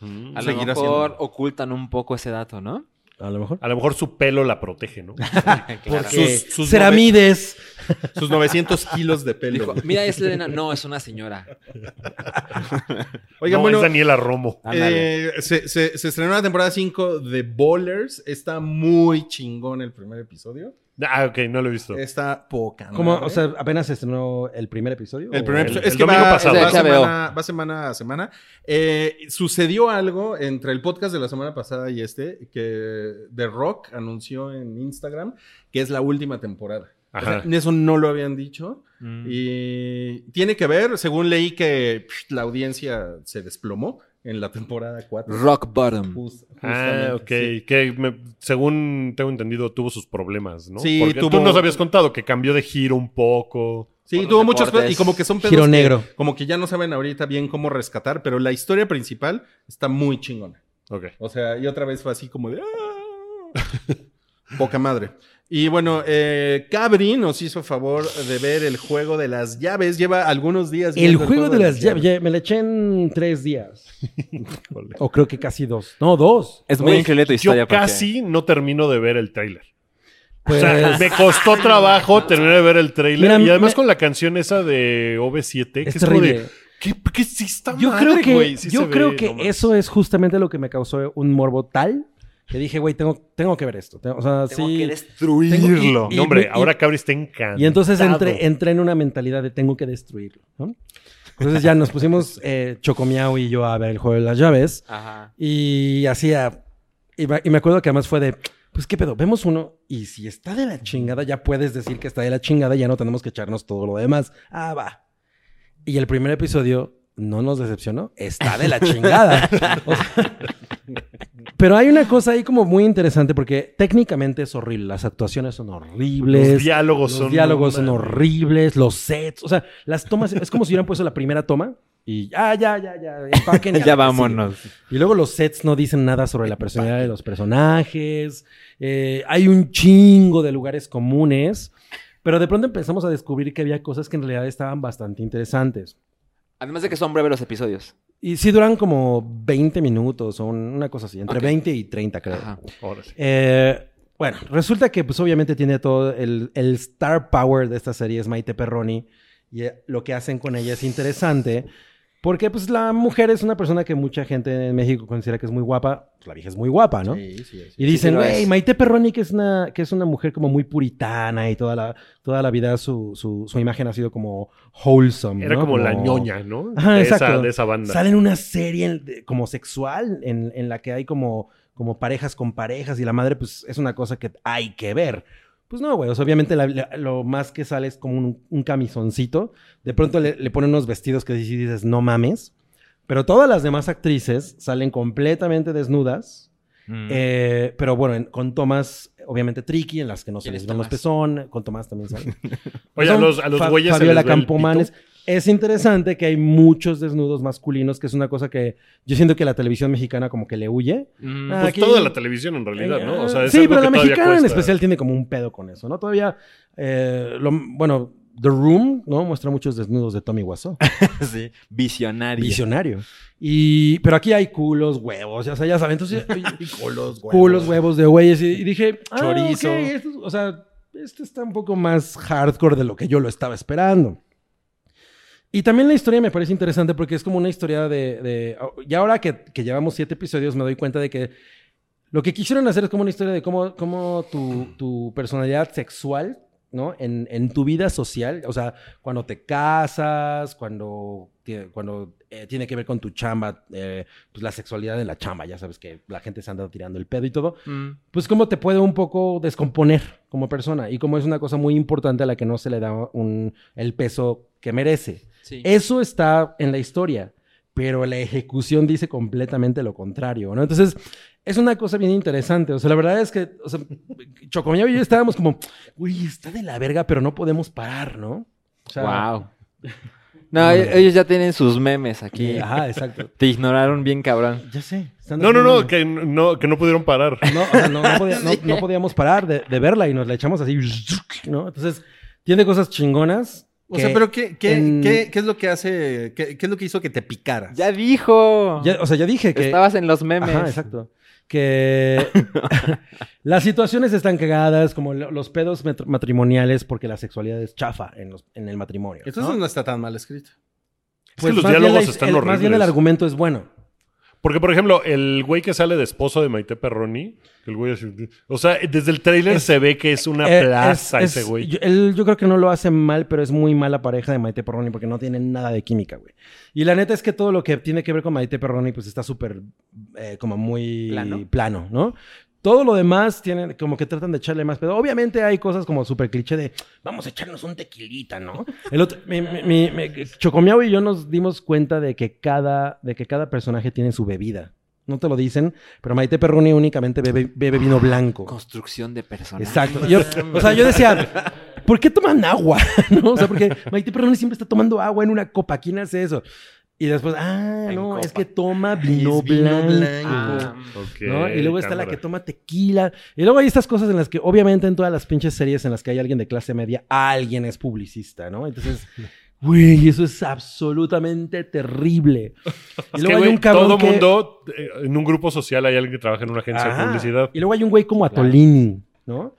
Mm. A lo mejor ocultan un poco ese dato, ¿no? A lo mejor. A lo mejor su pelo la protege, ¿no? <laughs> Porque Sus- sus Ceramides. Sus 900 kilos de pelo. Dijo, mira, es Elena. No, es una señora. <laughs> Oigan, no, bueno, es Daniela Romo. Eh, se, se- se estrenó la temporada 5 de Bowlers. Está muy chingón el primer episodio. Ah, ok, no lo he visto. Está poca. ¿Cómo? O sea, apenas se estrenó el primer episodio. El ¿O- primer el- episodio. es el que domingo va, pasado. va Es semana, va semana a semana. Eh, sucedió algo entre el podcast de la semana pasada y este, que The Rock anunció en Instagram que es la última temporada. O sea, Ajá. eso no lo habían dicho. Mm. Y tiene que ver, según leí que la audiencia se desplomó en la temporada 4. Rock bottom. Just- Ah, ok. sí. Que me- según tengo entendido, tuvo sus problemas, ¿no? Sí, Porque tú tuvo- nos habías contado que cambió de giro un poco. Sí, tuvo muchas deportes. cosas y como que son pedos Giro que- negro. como que ya no saben ahorita bien cómo rescatar, pero la historia principal está muy chingona. Ok. O sea, y otra vez fue así como de... "Ah". <laughs> Poca madre. Y bueno, eh, Cabri nos hizo favor de ver el juego de las llaves. Lleva algunos días. El viendo juego de las llaves. Me lo eché en tres días. <laughs> O creo que casi dos. No, dos. Es muy increíble tu historia. Yo porque- casi no termino de ver el tráiler. Pues, O sea, me costó trabajo <laughs> terminar de ver el tráiler. Mira, y además me- con la canción esa de OV7, que es es, como de... ¿Qué, qué sí está Yo madre, creo que? Sí yo creo ve, que no eso es justamente lo que me causó un morbo tal que dije, güey, tengo, tengo que ver esto. Tengo- o sea, Tengo sí. que destruirlo. Tengo- y- No, hombre, y- ahora Cabri está encantado. Y entonces entré, entré en una mentalidad de tengo que destruirlo. ¿no? Entonces ya nos pusimos <laughs> eh, Chocomiao y yo a ver el juego de las llaves. Ajá. Y hacía. Y, me- y me acuerdo que además fue de. pues qué pedo, vemos uno y si está de la chingada, ya puedes decir que está de la chingada, ya no tenemos que echarnos todo lo demás. Ah, va. Y el primer episodio no nos decepcionó, está de la <laughs> chingada. O <laughs> sea, pero hay una cosa ahí como muy interesante porque técnicamente es horrible, las actuaciones son horribles. Los diálogos Los son. diálogos son horribles, los sets, o sea, las tomas, es como si hubieran puesto la primera toma y ya, ya, ya, ya, empaquen <laughs> ya vámonos. Y luego los sets no dicen nada sobre la personalidad de los personajes. Eh, hay un chingo de lugares comunes. Pero de pronto empezamos a descubrir que había cosas que en realidad estaban bastante interesantes. Además de que son breves los episodios. Y sí duran como 20 minutos o un- una cosa así, entre Ok. 20 y 30 creo. Ajá. Eh, bueno, resulta que pues obviamente tiene todo el, el star power de esta serie es Maite Perroni y eh, lo que hacen con ella es interesante porque pues la mujer es una persona que mucha gente en México considera que es muy guapa, pues la vieja es muy guapa, ¿no? Sí, sí, sí. Y dicen, güey. Maite Perroni que es una que es una mujer como muy puritana y toda la toda la vida su, su, su imagen ha sido como wholesome, Era ¿no? como la ñoña, ¿no? Ajá, de, esa, exacto. de esa banda. Sale en una serie como sexual en, en la que hay como, como parejas con parejas y la madre pues es una cosa que hay que ver. Pues no, güey. o sea, obviamente la- la- lo más que sale es como un, un camisoncito. De pronto le, le ponen unos vestidos que sí dices, no mames. Pero todas las demás actrices salen completamente desnudas. Mm. eh, pero bueno, en- con tomas obviamente tricky, en las que no se ¿Quién les es ven los pezones. Con Tomás también salen. <laughs> Oye, a los, a los güeyes Fabiola Campomanes. Es interesante que hay muchos desnudos masculinos, que es una cosa que yo siento que la televisión mexicana como que le huye. Mm. Ah, Pues aquí- toda la televisión en realidad, ¿no? O sea, es sí, algo pero que la mexicana en especial tiene como un pedo con eso, ¿no? Todavía, eh, lo- bueno, The Room, ¿no? Muestra muchos desnudos de Tommy Wiseau. <laughs> sí. Visionario. Visionario. Y, pero aquí hay culos, huevos, o sea, ya saben. Entonces, <laughs> Culos, huevos. culos, huevos de güeyes. Y, y dije, ah, Chorizo. ok, esto, o sea, esto está un poco más hardcore de lo que yo lo estaba esperando. Y también la historia me parece interesante porque es como una historia de... de y ahora que, que llevamos siete episodios me doy cuenta de que lo que quisieron hacer es como una historia de cómo, cómo tu, tu personalidad sexual, ¿no? En, en tu vida social, o sea, cuando te casas, cuando, cuando eh, tiene que ver con tu chamba, eh, pues la sexualidad de la chamba, ya sabes que la gente se anda tirando el pedo y todo Mm. pues cómo te puede un poco descomponer como persona y como es una cosa muy importante a la que no se le da un, el peso que merece. Sí. Eso está en la historia, pero la ejecución dice completamente lo contrario, ¿no? Entonces, es una cosa bien interesante. O sea, la verdad es que, o sea, Chocomiao y yo estábamos como, güey, está de la verga, pero no podemos parar, ¿no? O sea, wow. <laughs> No, ellos ya tienen sus memes aquí. eh, Ajá, exacto. <laughs> Te ignoraron bien cabrón. Ya sé. No, no, no que, no, que no pudieron parar. <laughs> No, o sea, no, no podía- no- no podíamos parar de, de verla y nos la echamos así, ¿no? Entonces, tiene cosas chingonas. O sea, pero ¿qué, qué, en- qué, qué es lo que hace, qué, qué es lo que hizo que te picaras? Ya dijo. ya- o sea, ya dije que... Estabas en los memes. Ajá, exacto. Que <laughs> las situaciones están cagadas, como lo- los pedos matrimoniales, porque la sexualidad es chafa en, los- en el matrimonio. Entonces ¿no? no está tan mal escrito. Es que los más bien diálogos la- están el- Más bien el horribles. argumento es bueno. Porque, por ejemplo, el güey que sale de esposo de Maite Perroni, el güey así- O sea, desde el tráiler Es- se ve que es una Eh, plaza es- ese es- güey. Yo, él- yo creo que no lo hace mal, pero es muy mala pareja de Maite Perroni porque no tienen nada de química, güey. Y la neta es que todo lo que tiene que ver con Maite Perroni, pues está súper, eh, como muy ¿Plano? plano, ¿no? Todo lo demás tienen como que tratan de echarle más pedo. Obviamente hay cosas como súper cliché de vamos a echarnos un tequilita, ¿no? El otro, mi, mi- mi- mi- Chocomiao y yo nos dimos cuenta de que cada, de que cada personaje tiene su bebida. No te lo dicen, pero Maite Perroni únicamente bebe, bebe vino blanco. Construcción de personajes. Exacto. Yo- o sea, yo decía, ¿por qué toman agua? <laughs> ¿No? O sea, porque Maite Perroni siempre está tomando agua en una copa. ¿Quién hace eso? Y después, ah, En no, copa. es que toma <laughs> vino, Es vino blanco. blanco. Ah, ¿no? Y luego está la que toma tequila. Y luego hay estas cosas en las que, obviamente, en todas las pinches series en las que hay alguien de clase media, alguien es publicista, ¿no? Entonces, <laughs> güey, eso es absolutamente terrible. <laughs> Y Es luego que, hay un cabrón todo que- mundo, eh, en un grupo social hay alguien que trabaja en una agencia Ajá. de publicidad. Y luego hay un güey como Claro. ¿No?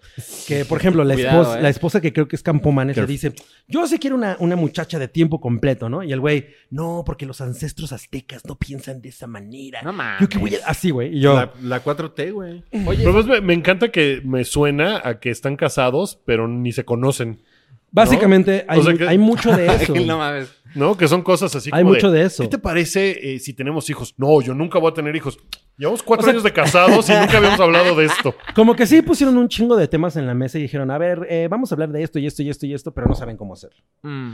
Que, por ejemplo, la, Cuidado, esposa, ¿eh? la esposa que creo que es Campomanes le dice, yo sí quiero una, una muchacha de tiempo completo, ¿no? Y el güey, no, porque los ancestros aztecas no piensan de esa manera. No mames. Yo que voy a... Así, güey. Y yo... La, la 4T, güey. Oye, Pero pues, me, me encanta que me suena a que están casados, pero ni se conocen. Básicamente hay, O sea mu- que- hay mucho de <laughs> eso. <laughs> no mames. ¿No? Que son cosas así hay como mucho de eso. ¿Qué te parece eh, si tenemos hijos? No, yo nunca voy a tener hijos. Llevamos cuatro O sea- años de casados y nunca habíamos hablado de esto. <laughs> Como que sí pusieron un chingo de temas en la mesa y dijeron, a ver, eh, vamos a hablar de esto y esto y esto y esto, pero no saben cómo hacer. Mm.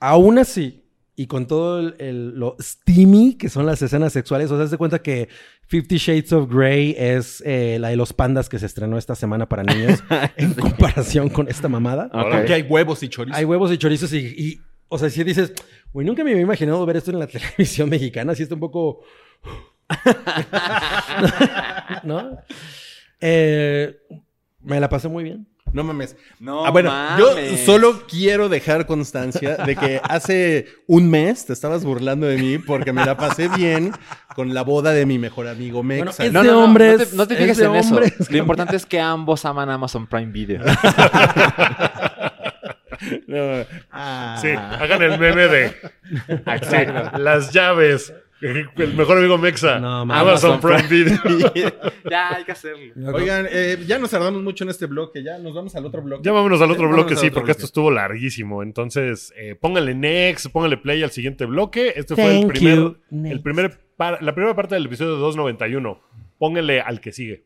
Aún así, y con todo el, el- lo steamy que son las escenas sexuales, o sea, se cuenta que Fifty Shades of Grey es eh, la de los pandas que se estrenó esta semana para niños <laughs> en comparación con esta mamada. Ok. Porque hay huevos y chorizos. Hay huevos y chorizos y, y, o sea, si dices, güey, nunca me había imaginado ver esto en la <laughs> televisión mexicana, así está un poco... <laughs> ¿No? Eh, me la pasé muy bien. No mames. No Ah, bueno, mames. yo solo quiero dejar constancia de que hace un mes te estabas burlando de mí porque me la pasé bien con la boda de mi mejor amigo Mexa. es- No, no, no, hombre no te, no te fijes en eso. Lo importante es que ambos aman Amazon Prime Video. <laughs> No. Ah. Sí, hagan el meme de sí, las llaves. <laughs> El mejor amigo Mexa. No. Amazon Prime Video. <laughs> <laughs> ya, hay que hacerlo. Oigan, eh, ya nos tardamos mucho en este bloque, ya nos vamos al otro bloque. Ya vámonos al otro bloque, sí, otro porque bloque. esto estuvo larguísimo. Entonces, eh, pónganle next, pónganle play al siguiente bloque. Este fue el primer, you. el primer par- la primera parte del episodio 291. Pónganle al que sigue.